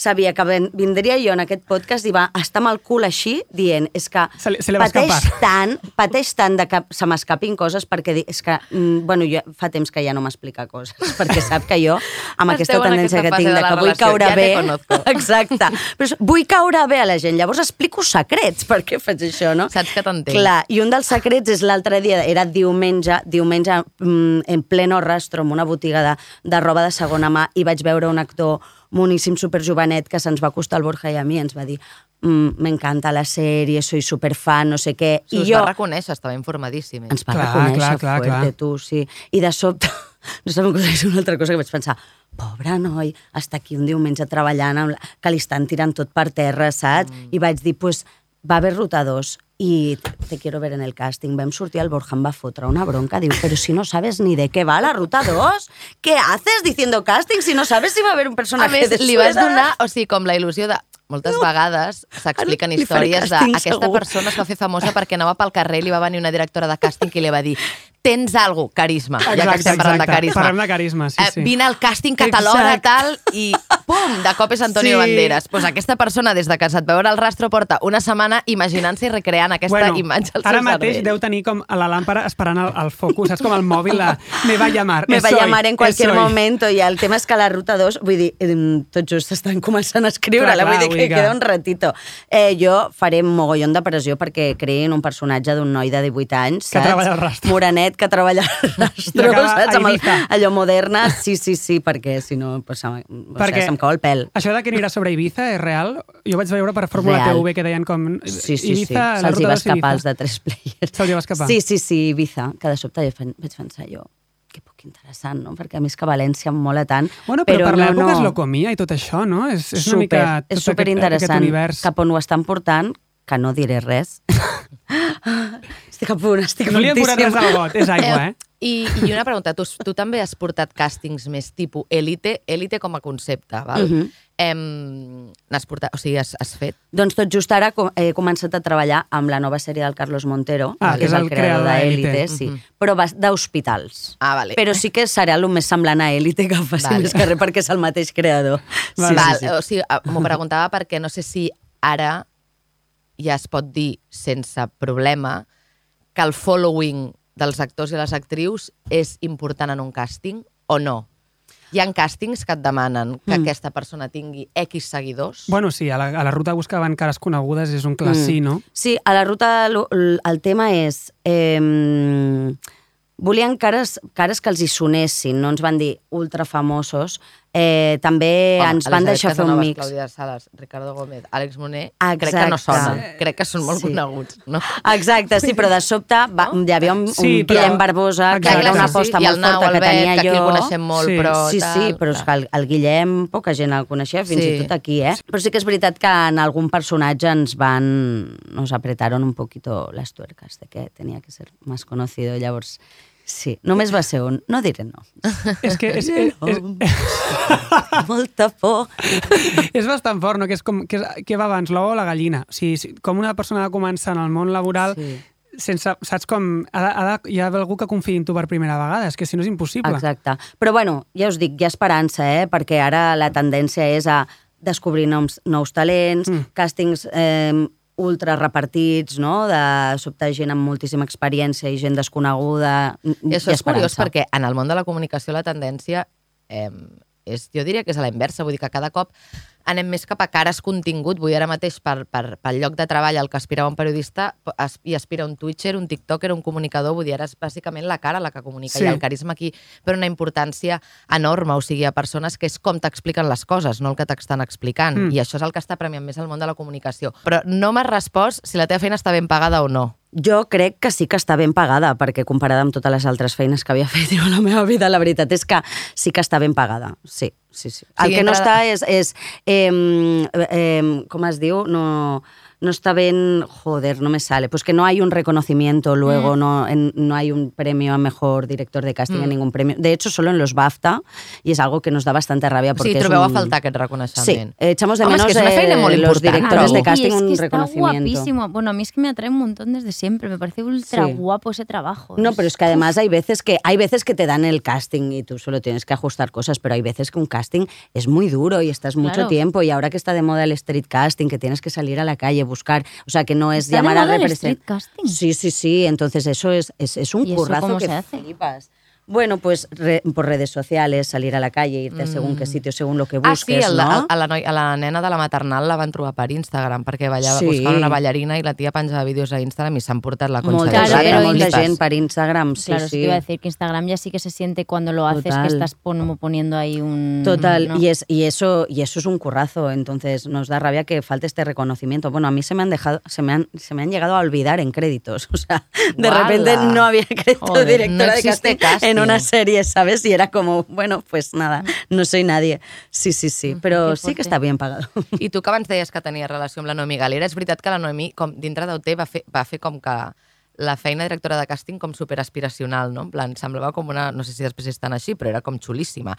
sabia que ven- vindria jo en aquest podcast i va estar amb el cul així dient, és que Se li- se li pateix escapar. tant, pateix tant de que se m'escapin coses perquè és que, mm, bueno, jo fa temps que ja no m'explica coses, perquè sap que jo, amb aquesta Esteu en tendència aquesta que tinc de de que vull relació, caure ja bé... Exacte. Però és- vull caure bé a la gent, llavors explico secrets per què faig això, no? Saps que t'entenc. Clar, i un dels secrets és l'altre dia, era diumenge, diumenge mm, en pleno rastro, en una botiga de, de roba de segona mà, i vaig veure un actor moníssim, superjovenet, que se'ns va acostar al Borja i a mi, ens va dir mm, m'encanta la sèrie, soy superfan, no sé què. Si I us jo... va reconèixer, estava informadíssim. eh? Ens va Clar, reconèixer clar, clar, fuerte, clar. tu, sí. I de sobte, no sabem què és una altra cosa que vaig pensar, pobre noi, està aquí un diumenge treballant, amb la... que li estan tirant tot per terra, saps? Mm. I vaig dir, pues, va haver ruta 2 i te quiero ver en el casting. Vam sortir, el Borja em va fotre una bronca. Diu, però si no sabes ni de què va la ruta 2, ¿qué haces diciendo casting si no sabes si va haver un A personatge més, de li vas donar, o sigui, com la il·lusió de... Moltes vegades s'expliquen Li faré històries de càsting, aquesta segur. persona es va fer famosa perquè anava pel carrer i li va venir una directora de càsting i li va dir tens algo, carisma, ja que Exacte, estem parlant de exacte. carisma. Parlem de carisma, sí, Eh, sí. Vine al càsting Exacte. tal, i pum, de cop és Antonio Sí. Banderas. Pues aquesta persona, des de que se't veure el rastro, porta una setmana imaginant-se i recreant aquesta imatge al seu ara mateix cervell. deu tenir com a la làmpara esperant el, el focus, saps? Com el mòbil, la, me va llamar, Me va soy, llamar en cualquier soy. momento i el tema és que la ruta 2, vull dir, tot just estan començant a escriure-la, vull dir que que- queda un ratito. Eh, jo faré mogollon de pressió perquè creïn un personatge d'un noi de 18 anys, Que saps? treballa al rastro. Morenet, que treballa al acaba saps? Amb el, allò moderna, sí, sí, sí, perquè si no, pues, o Perquè sigui, se'm cau el pèl. Això de que anirà sobre Ibiza és real? Jo vaig veure per Fórmula Real. TV que deien com... Sí, sí, Ibiza, sí. Se'ls hi va escapar els de tres players. Se'ls hi va escapar. Sí, sí, sí, Ibiza, que de sobte jo vaig pensar jo, que interessant, no? Perquè a més que València em mola tant. Bueno, però, per no, l'època no. es lo comia i tot això, no? És, és super, una mica tot és super aquest, aquest cap on ho estan portant, que no diré res. estic a punt, estic a No li he posat res al got, és aigua, eh? I, I una pregunta, tu, tu també has portat càstings més tipus élite, élite com a concepte, val? Mhm. Em, n'has portat, o sigui, has, has fet? Doncs tot just ara co- he començat a treballar amb la nova sèrie del Carlos Montero, Ah, que és el creador d'Élite, d'Élite. sí, Mhm. però va d'hospitals. Ah, vale. Però sí que serà el més semblant a Élite que faci Vale. més que res, perquè és el mateix creador. Vale. Val, sí, sí. O sigui, ah, m'ho preguntava perquè no sé si ara ja es pot dir sense problema que el following dels actors i les actrius és important en un càsting o no? Hi ha càstings que et demanen que Mm. aquesta persona tingui X seguidors? Bueno, sí, a la, a la ruta buscaven cares conegudes, és un clar Mm. sí, no? Sí, a la ruta el tema és... Eh, volien cares, cares que els hi sonessin, no ens van dir ultrafamosos, Eh, també Home, ens van deixar fer un mix. Clàudia Sales, Ricardo Gómez, Àlex Moner, crec que no Exacte. sonen, crec que són molt Sí. coneguts, no? Exacte, sí, però de sobte va, hi havia un, un Sí, però- Guillem Barbosa, que Exacte. era una Sí, aposta el molt Nau forta que Albert, tenia que aquí jo. el coneixem molt, Sí. però... Sí, tal, sí, però és que el, el Guillem poca gent el coneixia, fins Sí. i tot aquí, eh? Però sí que és veritat que en algun personatge ens van... nos apretaron un poquito las tuercas de que tenia que ser más conocido. Llavors, sí, només va ser un... No diré no. És que és, és, és, Molta por. és bastant fort, no? Que és com, que, és, que va abans, l'ou o la gallina. O sigui, si- com una persona ha de començar en el món laboral Sí. sense, saps com, ha de, ha de, hi ha algú que confiï en tu per primera vegada, és que si no és impossible. Exacte. Però bueno, ja us dic, hi ha esperança, eh? perquè ara la tendència és a descobrir nous, nous talents, mm. càstings eh, ultra repartits, no? de sobte gent amb moltíssima experiència i gent desconeguda. I Hi això és curiós perquè en el món de la comunicació la tendència eh, és, jo diria que és a la inversa, vull dir que cada cop anem més cap a cares contingut. Vull ara mateix per, per, pel lloc de treball al que aspirava un periodista es, hi aspira un twitcher, un tiktoker, un comunicador, vull dir, ara és bàsicament la cara la que comunica Sí. i el carisma aquí però una importància enorme, o sigui, a persones que és com t'expliquen les coses, no el que t'estan explicant, Mm. i això és el que està premiant més al món de la comunicació. Però no m'has respost si la teva feina està ben pagada o no. Jo crec que sí que està ben pagada, perquè comparada amb totes les altres feines que havia fet jo a la meva vida, la veritat és que sí que està ben pagada. Sí, sí, sí. El Sí, que no està és, és eh, eh, com es diu, no, no está bien, joder, no me sale, pues que no hay un reconocimiento luego, no, en- no hay un premio a mejor director de casting, Mm. en ningún premio. De hecho, solo en los BAFTA, y es algo que nos da bastante rabia porque es trobeu un... a faltar aquest Sí, reconeixement. echamos de Home, menos que eh, molt los directores de casting y es un que está guapísimo. Bueno, a mí es que me atrae un montón desde siempre. Me parece ultra Sí. guapo ese trabajo. No, pero es que además hay veces que hay veces que te dan el casting y tú solo tienes que ajustar cosas, pero hay veces que un casting es muy duro y estás mucho tiempo y ahora que está de moda el street casting, que tienes que salir a la calle, buscar, o sea, que no es ¿Está de llamar a representar. Sí, sí, sí, entonces eso es, es, es un ¿Y eso currazo que se hace? flipas. Bueno, pues re- por redes sociales, salir a la calle, irte a según qué sitio, según lo que Ah, busques, sí, el, de- ¿no? a, la noi, a la nena de la maternal la van trobar per Instagram perquè ballava, Sí. buscava una ballarina i la tia penjava vídeos a Instagram i s'han portat la conxa Molta de Claro, gent, pero molta gent per Instagram, sí, claro, sí. sí. te iba a decir que Instagram ya sí que se siente cuando lo haces Total. que estás pon- poniendo ahí un... Total, ¿no? y, es, y, eso, y eso es un currazo, entonces nos da rabia que falte este reconocimiento. Bueno, a mí se me han dejado, se me han, se me han llegado a olvidar en créditos, o sea, de ¡Guala! repente no había crédito Joder, de directora no de casting, casting. En una serie, ¿sabes? Y era como, bueno, pues nada, no soy nadie. Sí, sí, sí, pero qué sí que está bien pagado. I tu que abans deies que tenies relació amb la Noemi Galera, és veritat que la Noemi, com dintre d'OT, va fer, va fer com que la feina directora de càsting com superaspiracional, no? En plan, semblava com una... No sé si després és tan així, però era com xulíssima.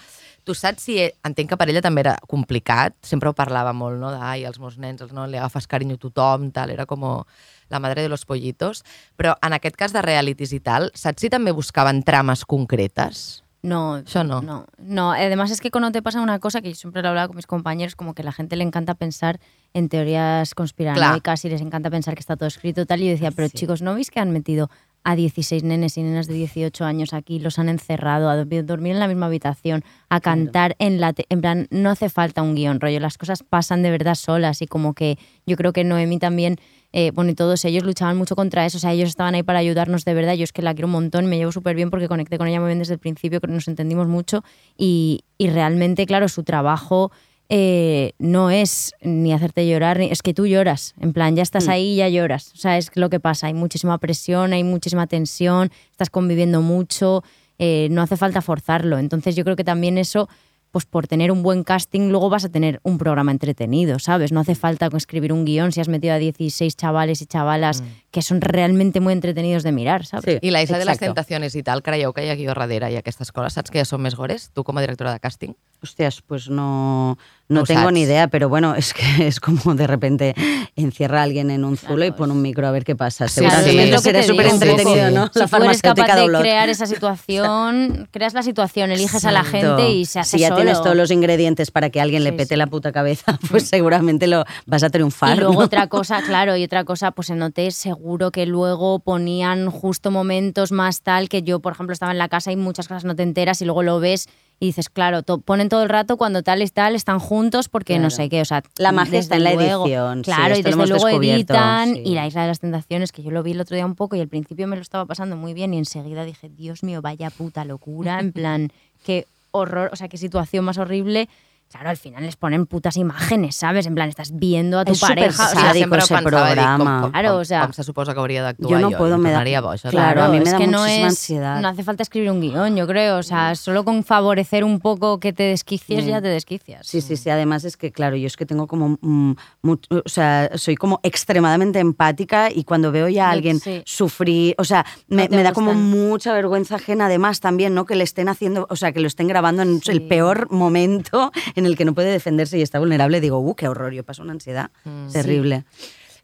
Tu saps si... Entenc que per ella també era complicat, sempre ho parlava molt, no? De, ai, els meus nens, els no, li agafes carinyo a tothom, tal, era com la madre de los pollitos. Però en aquest cas de realities i tal, saps si també buscaven trames concretes? No, no. no. No, además es que cuando te pasa una cosa que yo siempre lo hablaba con mis compañeros, como que a la gente le encanta pensar en teorías conspiranoicas y les encanta pensar que está todo escrito tal. Y yo decía, pero chicos, ¿no veis que han metido a 16 nenes y nenas de 18 años aquí, los han encerrado, a dormir en la misma habitación, a cantar en la... En plan, no hace falta un guion, rollo, las cosas pasan de verdad solas y como que yo creo que Noemi también, eh, bueno, y todos ellos luchaban mucho contra eso, o sea, ellos estaban ahí para ayudarnos de verdad, yo es que la quiero un montón, me llevo súper bien porque conecté con ella muy bien desde el principio, que nos entendimos mucho y, y realmente, claro, su trabajo eh, no es ni hacerte llorar, ni, es que tú lloras, en plan, ya estás ahí y ya lloras. O sea, es lo que pasa, hay muchísima presión, hay muchísima tensión, estás conviviendo mucho, eh, no hace falta forzarlo. Entonces yo creo que también eso, pues por tener un buen casting, luego vas a tener un programa entretenido, ¿sabes? No hace falta escribir un guion si has metido a 16 chavales y chavalas que son realmente muy entretenidos de mirar, ¿sabes? Sí. I la Isla de les Exacto. Tentaciones i tal, creieu que hi ha guió darrere i aquestes coses? Saps que ja són més gores? Tu com a directora de càsting? Hostias, pues no, No no tengo sabes. ni idea, pero bueno, es que es como de repente encierra a alguien en un zulo y pone un micro a ver qué pasa. Sí, Seguramente sí. Es lo que será súper entretenido, sí. ¿no? Si La tú eres capaz de crear esa situación, creas la situación, eliges a la gente y se hace Si ya solo. Tienes todos los ingredientes para que alguien le pete sí. la puta cabeza, pues seguramente lo vas a triunfar. Y luego ¿no? otra cosa, claro, y otra cosa, pues en OT seguro que luego ponían justo momentos más tal que yo, por ejemplo, estaba en la casa y muchas cosas no te enteras y luego lo ves y dices, claro, to- ponen todo el rato cuando tal y tal están juntos porque no sé qué, o sea, La magia está en la luego- edición, sí, Claro, y desde luego editan sí. y la Isla de las Tentaciones, que yo lo vi el otro día un poco y al principio me lo estaba pasando muy bien y enseguida dije, Dios mío, vaya puta locura, en plan, que horror, o sea, qué situación más horrible. Claro, al final les ponen putas imágenes, ¿sabes? En plan, estás viendo a tu pareja. o sádico sempre ho ese programa. Com, com, Claro, o sea, com se suposa que hauria d'actuar yo no jo, puedo, me da- boja. Claro, Claro, a mí me es da que no muchísima es, ansiedad. no hace falta escribir un guion, yo creo. O sea, solo con favorecer un poco que te desquicies, ya te desquicias. Sí, sí, sí. Además es que, claro, yo es que tengo como, mm, o sea, soy como extremadamente empática y cuando veo ya a alguien sí. sufrir, o sea, me, No te me da como mucha vergüenza ajena además también, ¿no? Que le estén haciendo, o sea, que lo estén grabando en el peor momento en el que no puede defenderse y está vulnerable. Digo, uh, qué horror, yo paso una ansiedad Mm. terrible.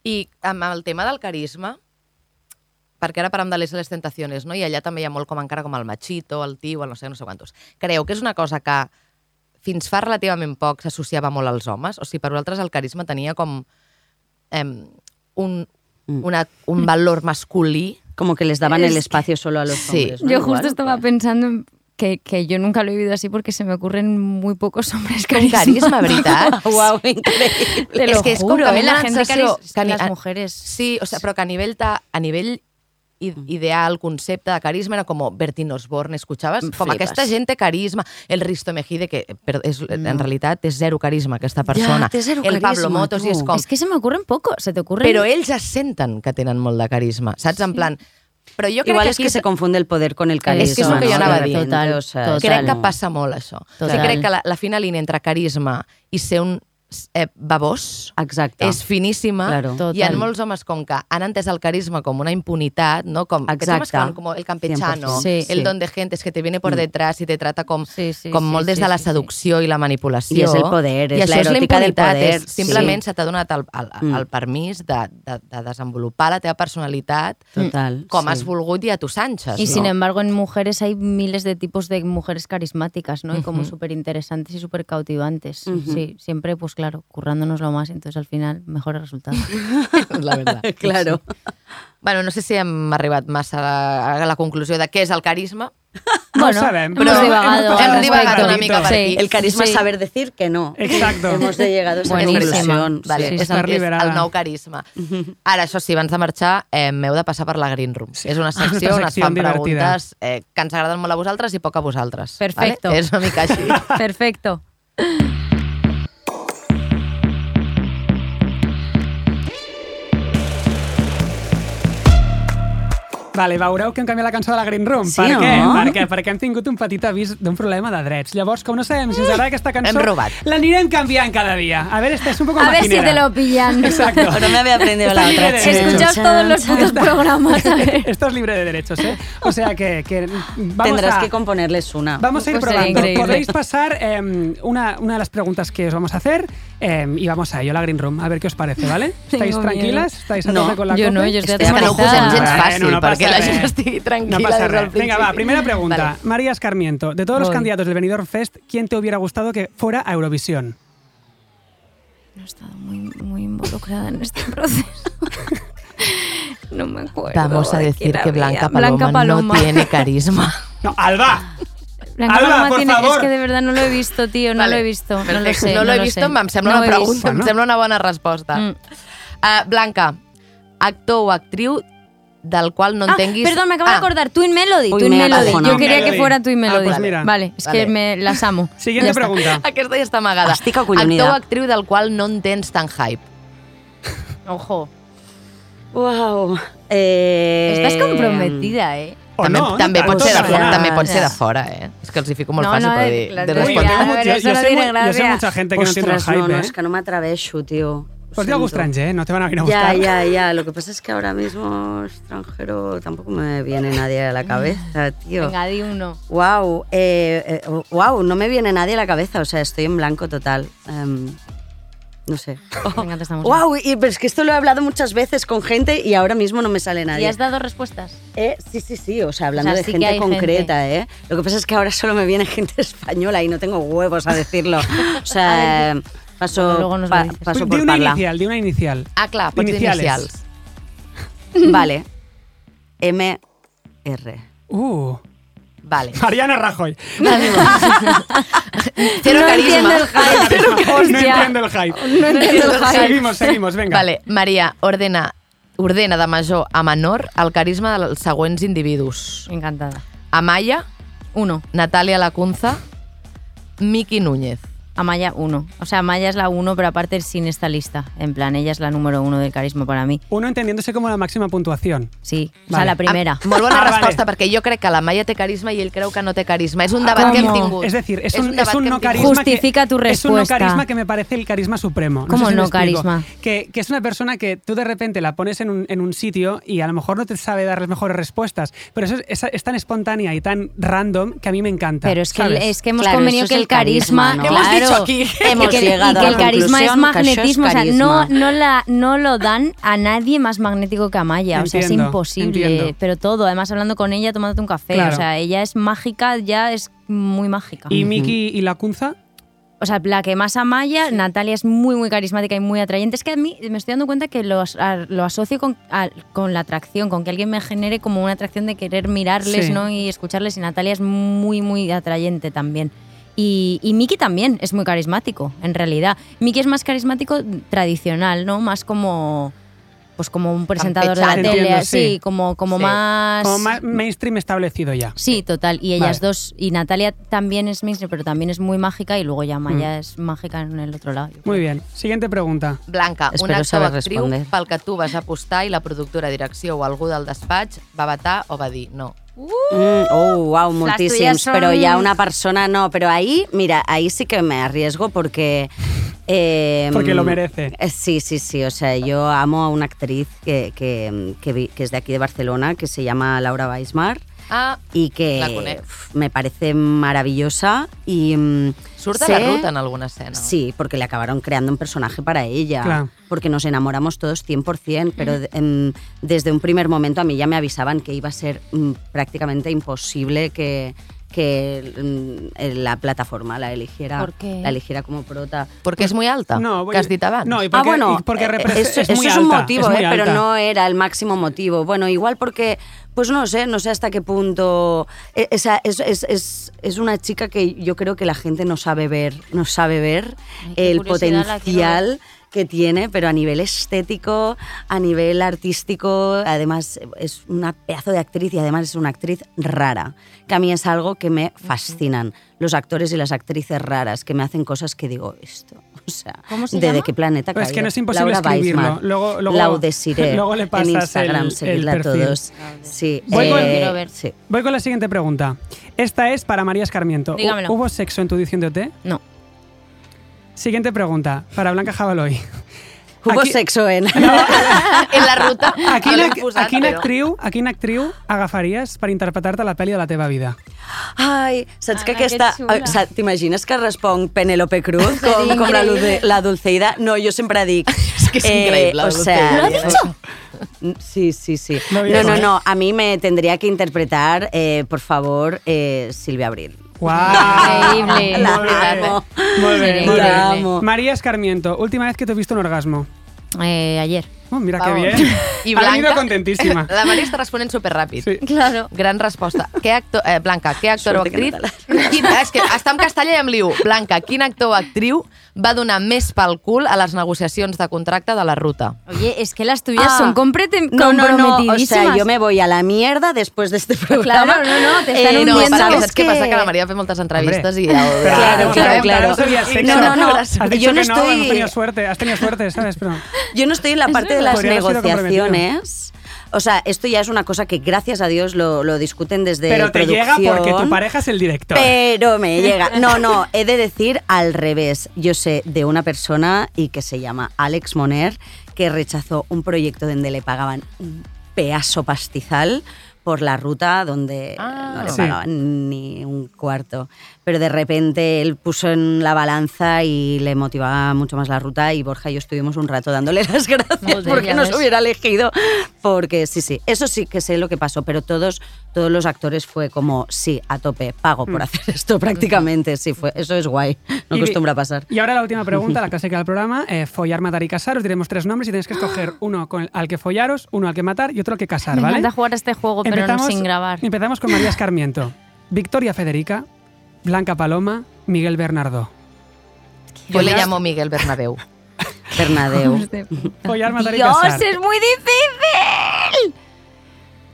I amb el tema del carisma, perquè ara parlem de les les tentaciones, no? i allà també hi ha molt com encara com el machito, el tio, el no sé, no sé quantos. Creu que és una cosa que fins fa relativament poc s'associava molt als homes? O sigui, per vosaltres el carisma tenia com em, un, Mm. una, un valor masculí Como que les daban Es el que- espacio solo a los Sí. hombres. ¿no? Yo Igual, justo estaba pues. pensando en que, que yo nunca lo he vivido así porque se me ocurren muy pocos hombres con carisma, veritat? Guau, increíble. Te lo és que és com juro, mi mí la gente sensació... que las mujeres. Sí, o sea, però que a nivell, ta, a nivell i- ideal, concepte de carisma era com Bertín Osborne, escuchaves? Com Flipes. aquesta gent té carisma. El Risto Mejide, que però és, en realitat és zero carisma, aquesta persona. té zero el Pablo carisma, Motos, i és tu. com... Es que se me ocurren poco, se te ocurren. Però ells es senten que tenen molt de carisma, saps? En plan... Però jo crec Igual que es aquí que se confunde el poder con el carisma. És que és el que jo ¿no? anava a dir. Total, o sea, total. crec que passa molt això. O sigui, Total. crec que la, la fina línia entre carisma i ser un eh, babós Exacte. és finíssima Claro. i hi ha Total. molts homes com que han entès el carisma com una impunitat, ¿no? Com, que Exacte. van com el campechano, 100%. Sí. el Sí. don de gente, que te viene por detrás y te trata com, Sí, sí, com sí, molt des sí, de la sí, sí. seducció i la manipulació. I és el poder, I és això la és la eròtica del impunitat, poder, és, simplement sí. se t'ha donat el, el, el, Mm. el permís de, de, de desenvolupar la teva personalitat Total. com sí. has volgut i a tus anchas. Y no? sin embargo, en mujeres hay miles de tipos de mujeres carismáticas, ¿no? Y como Ujú. súper interesantes y súper cautivantes. Ujú. Sí, siempre, pues claro, currándonos lo más, entonces al final, mejores resultados. la veritat. Claro. Bueno, no sé si hem arribat massa a la conclusió de què és el carisma. No ho Bueno, sabem, hemos però divagado posat Hem divagat una mica per aquí. El carisma Sí. es saber decir que no. Exacto. Hemos de llegado a esa conclusión. Vale, sí, és, estar el, és el nou carisma. Ara, això sí, abans de marxar, eh, m'heu de passar per la Green Room. Sí. És una Ah, és una secció on es fan divertida. preguntes eh, que ens agraden molt a vosaltres i poc a vosaltres. Perfecto. Vale? És una mica així. Perfecto. Vale, veureu que hem canviat la cançó de la Green Room. Sí, per no? què? Per què? Perquè hem tingut un petit avís d'un problema de drets. Llavors, com no sabem si ens agrada aquesta cançó, Hem robat. l'anirem canviant cada dia. A ver, este es un poco A ver si te lo pillan. Exacto. No me había aprendido la otra. derechos. todos los putos programas. a ver. Esto es libre de derechos, ¿eh? O sea que, que vamos Tendrás a... que componerles una. Vamos a ir Pues probando. Podéis pasar eh, una, una de las preguntas que os vamos a hacer eh, y vamos a ello, la Green Room, a ver qué os parece, ¿vale? ¿Estáis Tengo tranquilas? ¿Estáis a No, con la yo no, yo estoy que no ho posem gens Bueno, fàcil, no passa perquè la res. gent estigui tranquil·la No pasa des del. Venga, va, primera pregunta. Vale. María Escarmiento, de todos los Voy. candidatos del Benidorm Fest, ¿quién te hubiera gustado que fuera a Eurovisión? No he estado muy, muy involucrada en este proceso. No me acuerdo. Vamos a de decir que. Blanca Paloma, Blanca Paloma. no tiene carisma. No, Alba! Blanca Alba, Paloma por tiene, favor. es que de verdad no lo he visto, tío, no Vale, lo he visto. No lo sé. no lo vist, sé. em sembla No una he pregunta, visto. em Bueno. sembla una bona resposta. Mm. Uh, Blanca, actor o actriu del qual no Ah, entenguis... perdón, me acabo de Ah, acordar. Twin Melody, Uy, Twin me Melody. Yo quería Melody. que fuera Twin Ah, Melody. pues mira. Vale, es Vale. que me las amo. Siguiente está. pregunta. Aquesta ja està amagada. Estic acollonida. Actor o actriu del qual no en tens tant hype. Ojo. Wow. Eh, Estás comprometida, ¿eh? O també no, també, tanto pot ser de fora, també pot ser de fora, eh? És que els hi fico molt No, fàcil no, per eh, de teoría. Uy, respondre. yo, yo- sé, yo sé mucha gente que no tiene el Ostras, hype, no, no, ¿eh? es que no me atraveixo, tío. Pues te a Siento. Gustranger, ¿eh? No te van a venir a Ya, buscar. ya, ya. Lo que pasa es que ahora mismo extranjero tampoco me viene nadie a la cabeza, tío. Venga, di uno. Wow, eh, eh, wow, no me viene nadie a la cabeza, o sea, estoy en blanco total. Em, no sé. Estamos Wow, y, pero es que esto lo he hablado muchas veces con gente y ahora mismo no me sale ¿Y nadie. has dado respuestas? Eh, sí, sí, sí, o sea, hablando O sea, de sí gente concreta, ¿eh? Lo que pasa es que ahora solo me viene gente española y no tengo huevos a decirlo. O sea, paso, Bueno, luego nos pa- paso de por una parla. inicial, de una inicial. Ah, clar, pots dir Iniciales. inicials. Vale. M R. Uh, Vale. Mariana Rajoy. Cero no carisma. entiendo el hype. no Hostia. entiendo el hype. No entiendo el hype. Seguimos, seguimos, venga. Vale, Maria, ordena, ordena de major a menor el carisma dels següents individus. Encantada. Amaya, Uno. Natàlia Lacunza, Miki Núñez. Amaya 1. O sea, Amaya es la 1, pero aparte sin esta lista. En plan, ella es la número 1 del carisma para mí. Uno entendiéndose como la máxima puntuación. Sí, o Vale. sea, la primera. Ah, molt bona Ah, vale. resposta, perquè jo crec que la Maia té carisma i ell creu que no té carisma. És un debat que hem tingut. Es decir, es, És un, un que hem no carisma. Justifica que, tu Es un no respuesta. carisma que me parece el carisma supremo. No ¿Cómo sé si no carisma? Que, que es una persona que tú de repente la pones en un, en un sitio y a lo mejor no te sabe dar las mejores respuestas, pero eso es, es- es tan espontánea y tan random que a mí me encanta. Pero es que, ¿sabes? es que hemos Claro, convenido que el el carisma, carisma, ¿no? Claro, dicho aquí. Hemos y que, llegado y que a la el carisma es magnetismo, o sea, no, no, la, no lo dan a nadie más magnético que Amaya, o sea, es imposible, entiendo. pero todo, además hablando con ella, tomándote un café, Claro. o sea, ella es mágica, ya es muy mágica. ¿Y Miki y la Cunza? O sea, la que más Amaya, Natalia es muy, muy carismática y muy atrayente. Es que a mí me estoy dando cuenta que lo, as- a- lo asocio con, a- con la atracción, con que alguien me genere como una atracción de querer mirarles Sí. ¿no? y escucharles. Y Natalia es muy, muy atrayente también. Y, y Miki también es muy carismático, en realidad. Miki es más carismático tradicional, ¿no? Más como pues como un presentador de la tele, Entiendo, sí, sí. como, como Sí. más... Como más mainstream establecido ya. Sí, total. Y ellas Vale. dos, y Natalia también es mainstream, pero también es muy mágica, y luego ya Maya es mágica en el otro lado. Muy bien. Siguiente pregunta. Blanca, Espero un actor o actriu responder. pel que tu vas apostar i la productora, direcció o algú del despatx va vetar o va dir no. Mm, oh, wow, muchísimos. tuyas son- Pero ya una persona no. Pero ahí, mira, ahí sí que me arriesgo porque. eh, Porque lo merece. eh, Sí, sí, sí. O sea, yo amo a una actriz que, que, que vi- que es de aquí de Barcelona, que se llama Laura Weismar. Ah, y que La me parece maravillosa y mm, surt a sé- la ruta en alguna escena. Sí, porque le acabaron creando un personaje para ella. Claro. Porque nos enamoramos todos 100%, pero de- em, desde un primer momento a mí ya me avisaban que iba a ser mm, prácticamente imposible que, que mm, en la plataforma la eligiera, ¿Por qué? la eligiera como prota. Perquè és muy alta, No, voy-. No, y ah, porque, bueno, y porque eh, eso, es eso es un motivo, es muy eh, pero no era el máximo motivo. Bueno, igual porque, pues no sé, no sé hasta qué punto. eh, esa- es, es, es, es una chica que yo creo que la gente no sabe ver, no sabe ver Ay, el potencial que tiene, pero a nivel estético, a nivel artístico, además es una pedazo de actriz y además es una actriz rara, que a mí es algo que me fascinan. Los actores y las actrices raras que me hacen cosas que digo, esto, o sea, ¿Cómo se ¿de, llama? de qué planeta Pues es que no es imposible Laura escribirlo. Weisman. Luego- luego- Laudesiré luego le pasas en Instagram, el- el seguidla a todos. Sí, Voy con- ver. sí. Voy con la siguiente pregunta. Esta es para María Escarmiento. ¿Hu- Dígamelo. ¿Hubo sexo en tu edición de OT? No. Siguiente pregunta, para Blanca Jabaloy. Hubo Aquí- sexo en... en la ruta A no quina, l'hem posat, a quina actriu, a quina actriu agafaries per interpretar-te la pel·li de la teva vida? Ai, saps que Ana, que aquesta... T'imagines que responc Penélope Cruz com, com la, la Dulceida? No, jo sempre dic... És que és increïble, la o sea, Dulceida. ¿Lo ha dicho? Sí, sí, sí. No, no, ¿eh? no. A mí me tendría que interpretar, eh, por favor, eh, Silvia Abril. ¡Wow! Increíble. Muy bien, muy bien. María Escarmiento, última vez que te he visto un orgasmo. Eh, ayer. Oh, mira qué Vamos. bien. I ha venido Blanca... contentísima. La Maria està responent superràpid. Sí. Claro. Gran resposta. Què actor, eh, Blanca, què actor o que actriu... no Quin, és que està en castellà i em liu. Blanca, quin actor o actriu va donar més pel cul a les negociacions de contracte de la ruta? Oye, es que las tuyas Ah. son comprete- No, no, no. O sea, yo me voy a la mierda después de este programa. Claro, no, no, te están Eh, No, hundiendo. perquè ¿sabes saps què passa? Que la Maria ha fet moltes entrevistes Hombre. i... Pero Claro, no, claro, no, claro. no. No, no, no. Has dicho Yo no que no, no estoy- tenido suerte. Has tenido suerte, ¿sabes? Pero... Yo no estoy en la parte de las negociaciones. O sea, esto ya es una cosa que gracias a Dios lo, lo discuten desde Pero te llega producción. porque tu pareja es el director. Pero me llega. No, no, he de decir al revés. Yo sé de una persona y que se llama Alex Moner que rechazó un proyecto donde le pagaban un pedazo pastizal por la ruta donde Ah. no le Sí. pagaban ni un cuarto. Pero de repente él puso en la balanza y le motivaba mucho más la ruta y Borja y yo estuvimos un rato dándole las gracias porque nos ves. hubiera elegido. Porque sí, sí, eso sí que sé lo que pasó, pero todos, todos los actores fue como, sí, a tope, pago por hacer esto prácticamente. Sí, fue, eso es guay, no Y- acostumbra a pasar. Y ahora la última pregunta, la clásica del programa. eh, follar, matar y casar. Os diremos tres nombres y tenéis que escoger uno con el- al que follaros, uno al que matar y otro al que casar, Me ¿vale? encanta jugar este juego, pero no sin grabar. Empezamos con María Escarmiento. Victoria Federica, Blanca Paloma, Miguel Bernardo. Jo le llamo Miguel Bernabéu. Bernadeu. Follar, matar y Dios, casar. es muy difícil.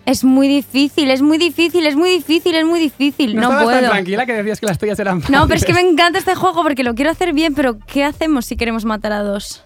Es muy difícil, es muy difícil, es muy difícil, es muy difícil. No, tan puedo. tranquila que decías que las tuyas eran No, pero es que me encanta este juego porque lo quiero hacer bien, pero ¿qué hacemos si queremos matar a dos?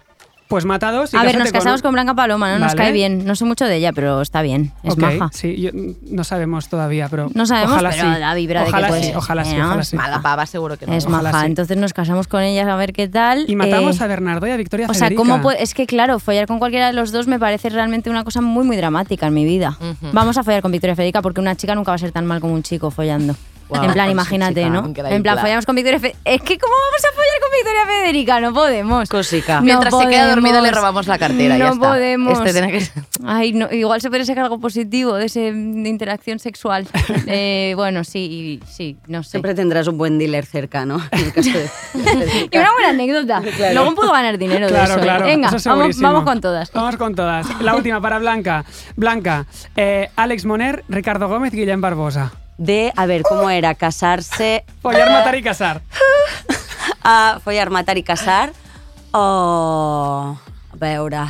Pues matados y a ver, nos casamos con Blanca Paloma, ¿no? Nos Vale. cae bien. No sé mucho de ella, pero está bien. Es maja. Sí, yo- no sabemos todavía, pero No sabemos, ojalá pero sí. la vibra de que ojalá puede sí, ser. ojalá sí, ¿no? ojalá Es sí. Mala pava, seguro que no. Es Ojalá maja. sí. Entonces nos casamos con ella a ver qué tal. Y matamos Eh, a Bernardo y a Victoria O sea, Federica. ¿cómo puede- Es que, claro, follar con cualquiera de los dos me parece realmente una cosa muy, muy dramática en mi vida. Vamos a follar con Victoria Federica porque una chica nunca va a ser tan mal como un chico follando. En plan, imagínate, chica, ¿no? En plan, follamos con Victoria Federica. Es que, ¿cómo vamos a follar con Victoria Federica? No podemos. Cosica. No Mientras se queda dormida le podemos. robamos la cartera, No ya está. podemos. Este tiene que ser- Ay, no, igual se puede sacar algo positivo de esa interacción sexual. Eh, bueno, sí, sí, no sé. Siempre tendrás un buen dealer cerca, ¿no? En el caso de- Y una buena anécdota. Luego puedo ganar dinero de Claro, eso. ¿eh? claro. Venga, eso vamos, vamos con todas. Vamos con todas. La última para Blanca. Blanca, eh, Alex Moner, Ricardo Gómez, Guillem Barbosa. De, a ver, ¿cómo era? Casarse... Follar, matar y casar. a follar, matar i casar o... A veure...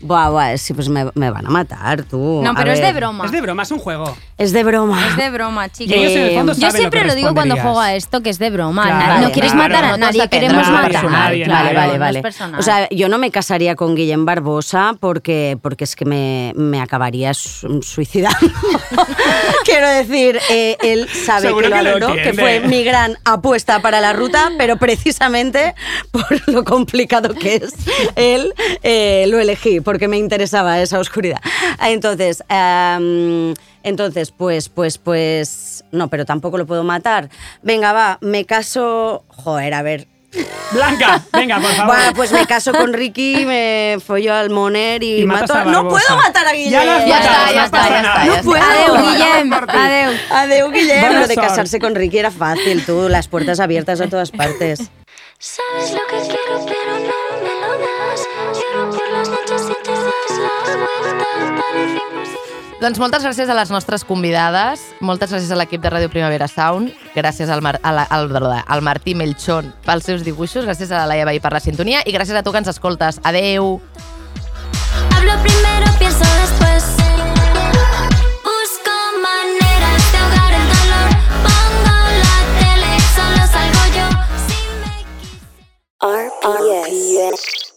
Buah, buah, sí, pues me, me van a matar, tú. No, pero es de broma. Es de broma, es un juego. Es de broma. Es de broma, chicos. Y ellos en el fondo Yo saben lo siempre que lo, digo cuando responderías. juego a esto, que es de broma. Claro, Na- no vale, quieres claro. matar a No te nadie, vas a queremos centrar en matar. nadie, Vale, no vale, es vale. personal. O sea, yo no me casaría con Guillem Barbosa porque, porque es que me, me acabaría su- suicidando. Quiero decir, eh, él sabe Seguro que lo que lo adoro, que entiende. fue mi gran apuesta para la ruta, pero precisamente por lo complicado que es él, eh, lo elegí, porque me interesaba esa oscuridad. Entonces, em, entonces, pues, pues, pues, no, pero tampoco lo puedo matar. Venga, va, me caso, joder, a ver, Blanca, venga, por favor. bueno, pues me caso con Ricky, me follo al Moner y, Y mato a. ¡No puedo matar a Guillem! Ya Ya matado, está, ya no está, ya está, ya No puedo. Adeu, Guillem. Adeu. Adeu, Guillem. Buena Lo de casarse con Ricky era fácil, tú, las puertas abiertas a todas partes. Sabes lo que quiero, pero no me lo das. Lloro por Doncs moltes gràcies a les nostres convidades, moltes gràcies a l'equip de Ràdio Primavera Sound, gràcies al, Mar a la, al, al Martí Melchon pels seus dibuixos, gràcies a la Laia Vall per la sintonia i gràcies a tu que ens escoltes. Adeu! Hablo primero, pienso después Busco maneras de ahogar el dolor Pongo la tele, solo salgo yo Si me quise... RPS.